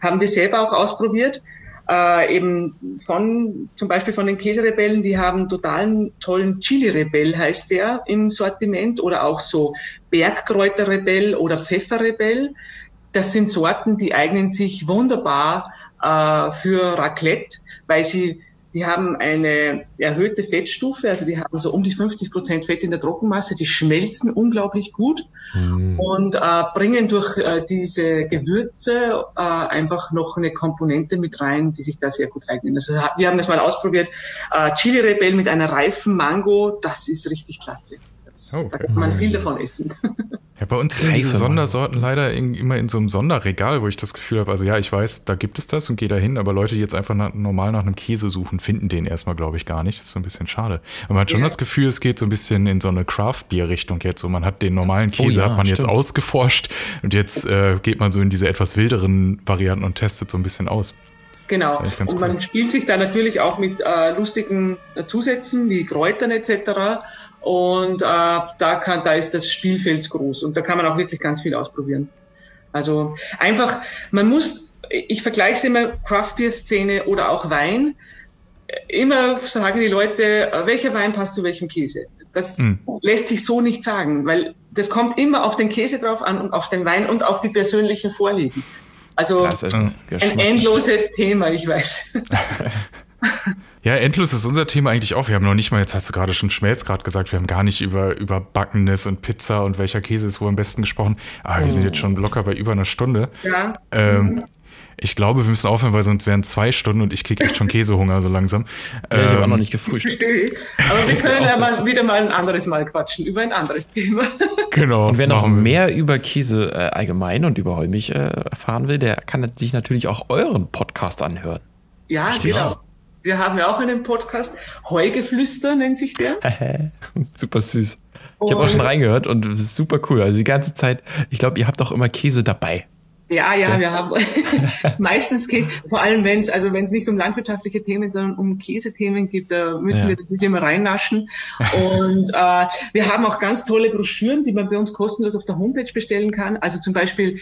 Haben wir selber auch ausprobiert. Äh, eben von, zum Beispiel von den Käserebellen, die haben totalen tollen Chili-Rebell heißt der im Sortiment oder auch so Bergkräuterrebell oder Pfefferrebell. Das sind Sorten, die eignen sich wunderbar äh, für Raclette, weil sie die haben eine erhöhte Fettstufe, also die haben so um die 50 Prozent Fett in der Trockenmasse, die schmelzen unglaublich gut mhm. und äh, bringen durch äh, diese Gewürze äh, einfach noch eine Komponente mit rein, die sich da sehr gut eignen. Also wir haben das mal ausprobiert. Äh, Chili Rebell mit einer reifen Mango, das ist richtig klasse. Das, oh, okay. Da kann man viel davon essen. Ja, bei uns sind diese Sondersorten leider in, immer in so einem Sonderregal, wo ich das Gefühl habe, also ja, ich weiß, da gibt es das und gehe da hin, aber Leute, die jetzt einfach nach, normal nach einem Käse suchen, finden den erstmal, glaube ich, gar nicht. Das ist so ein bisschen schade. Aber man hat schon ja. das Gefühl, es geht so ein bisschen in so eine Craft-Bier-Richtung jetzt. So, man hat den normalen oh Käse, oh ja, hat man stimmt. jetzt ausgeforscht und jetzt äh, geht man so in diese etwas wilderen Varianten und testet so ein bisschen aus. Genau. Und cool. man spielt sich da natürlich auch mit äh, lustigen Zusätzen wie Kräutern etc. Und äh, da, kann, da ist das Spielfeld groß und da kann man auch wirklich ganz viel ausprobieren. Also einfach, man muss, ich vergleiche es immer, Craft Beer Szene oder auch Wein. Immer sagen die Leute, welcher Wein passt zu welchem Käse? Das mhm. lässt sich so nicht sagen, weil das kommt immer auf den Käse drauf an und auf den Wein und auf die persönlichen Vorlieben. Also ein endloses Thema, ich weiß. <laughs> Ja, endlos ist unser Thema eigentlich auch. Wir haben noch nicht mal, jetzt hast du gerade schon Schmelz gerade gesagt, wir haben gar nicht über, über Backenes und Pizza und welcher Käse ist wo am besten gesprochen. Aber wir sind jetzt schon locker bei über einer Stunde. Ja. Ähm, ich glaube, wir müssen aufhören, weil sonst wären zwei Stunden und ich kriege echt schon Käsehunger so langsam. Ja, ich habe auch noch nicht gefrühstückt. Aber wir können ja mal wieder mal ein anderes Mal quatschen über ein anderes Thema. <laughs> Genau. Und wer noch mehr über Käse äh, allgemein und über Heumich äh, erfahren will, der kann sich natürlich auch euren Podcast anhören. Ja, Richtig? genau. Wir haben ja auch einen Podcast. Heugeflüster nennt sich der. <laughs> super süß. Ich habe auch schon reingehört und es ist super cool. Also die ganze Zeit, ich glaube, ihr habt auch immer Käse dabei. Ja, ja, ja. wir haben <laughs> meistens Käse, vor allem wenn es, also wenn es nicht um landwirtschaftliche Themen, sondern um Käsethemen geht, da müssen ja. wir das immer reinnaschen. Und äh, wir haben auch ganz tolle Broschüren, die man bei uns kostenlos auf der Homepage bestellen kann. Also zum Beispiel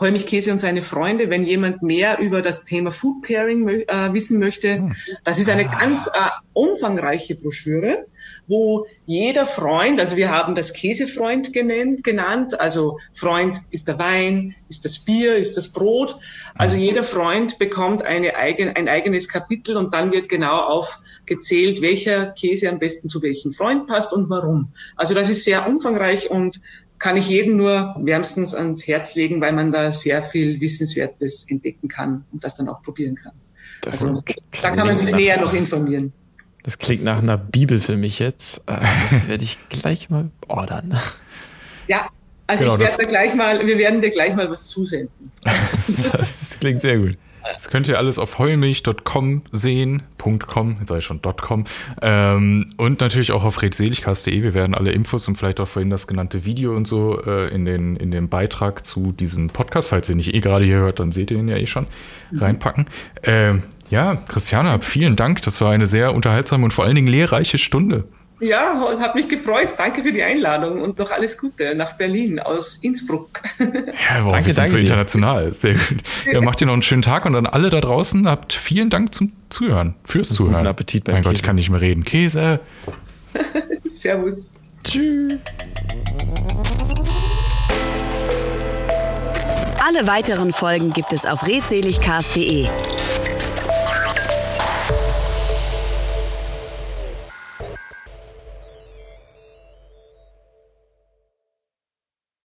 Holmich-Käse und seine Freunde, wenn jemand mehr über das Thema Food Pairing äh, wissen möchte. Hm. Das ist eine ganz äh, umfangreiche Broschüre, wo jeder Freund, also wir haben das Käsefreund genannt, genannt, also Freund ist der Wein, ist das Bier, ist das Brot. Also hm. jeder Freund bekommt eine eigen, ein eigenes Kapitel und dann wird genau aufgezählt, welcher Käse am besten zu welchem Freund passt und warum. Also das ist sehr umfangreich und kann ich jedem nur wärmstens ans Herz legen, weil man da sehr viel Wissenswertes entdecken kann und das dann auch probieren kann. Das also, da kann man sich näher noch informieren. Das klingt nach einer Bibel für mich jetzt. Äh, das werde ich gleich mal ordern. Ja, also genau, ich werde da gleich mal, wir werden dir gleich mal was zusenden. <laughs> das, das klingt sehr gut. Das könnt ihr alles auf heumilch.com sehen. .com, jetzt sage ich schon .com. Ähm, und natürlich auch auf redseligcast.de. Wir werden alle Infos und vielleicht auch vorhin das genannte Video und so äh, in, den, in den Beitrag zu diesem Podcast, falls ihr nicht eh gerade hier hört, dann seht ihr ihn ja eh schon, mhm. reinpacken. Ähm, ja, Christiane, vielen Dank. Das war eine sehr unterhaltsame und vor allen Dingen lehrreiche Stunde. Ja, und hat mich gefreut. Danke für die Einladung und noch alles Gute nach Berlin aus Innsbruck. <laughs> Ja, wow, danke, wir sind so international. Sehr gut. Ja, macht ihr noch einen schönen Tag und dann alle da draußen habt vielen Dank zum Zuhören, fürs und Zuhören. Guten Appetit beim Mein Käse. Gott, ich kann nicht mehr reden. Käse. <laughs> Servus. Tschüss. Alle weiteren Folgen gibt es auf redseligcast.de.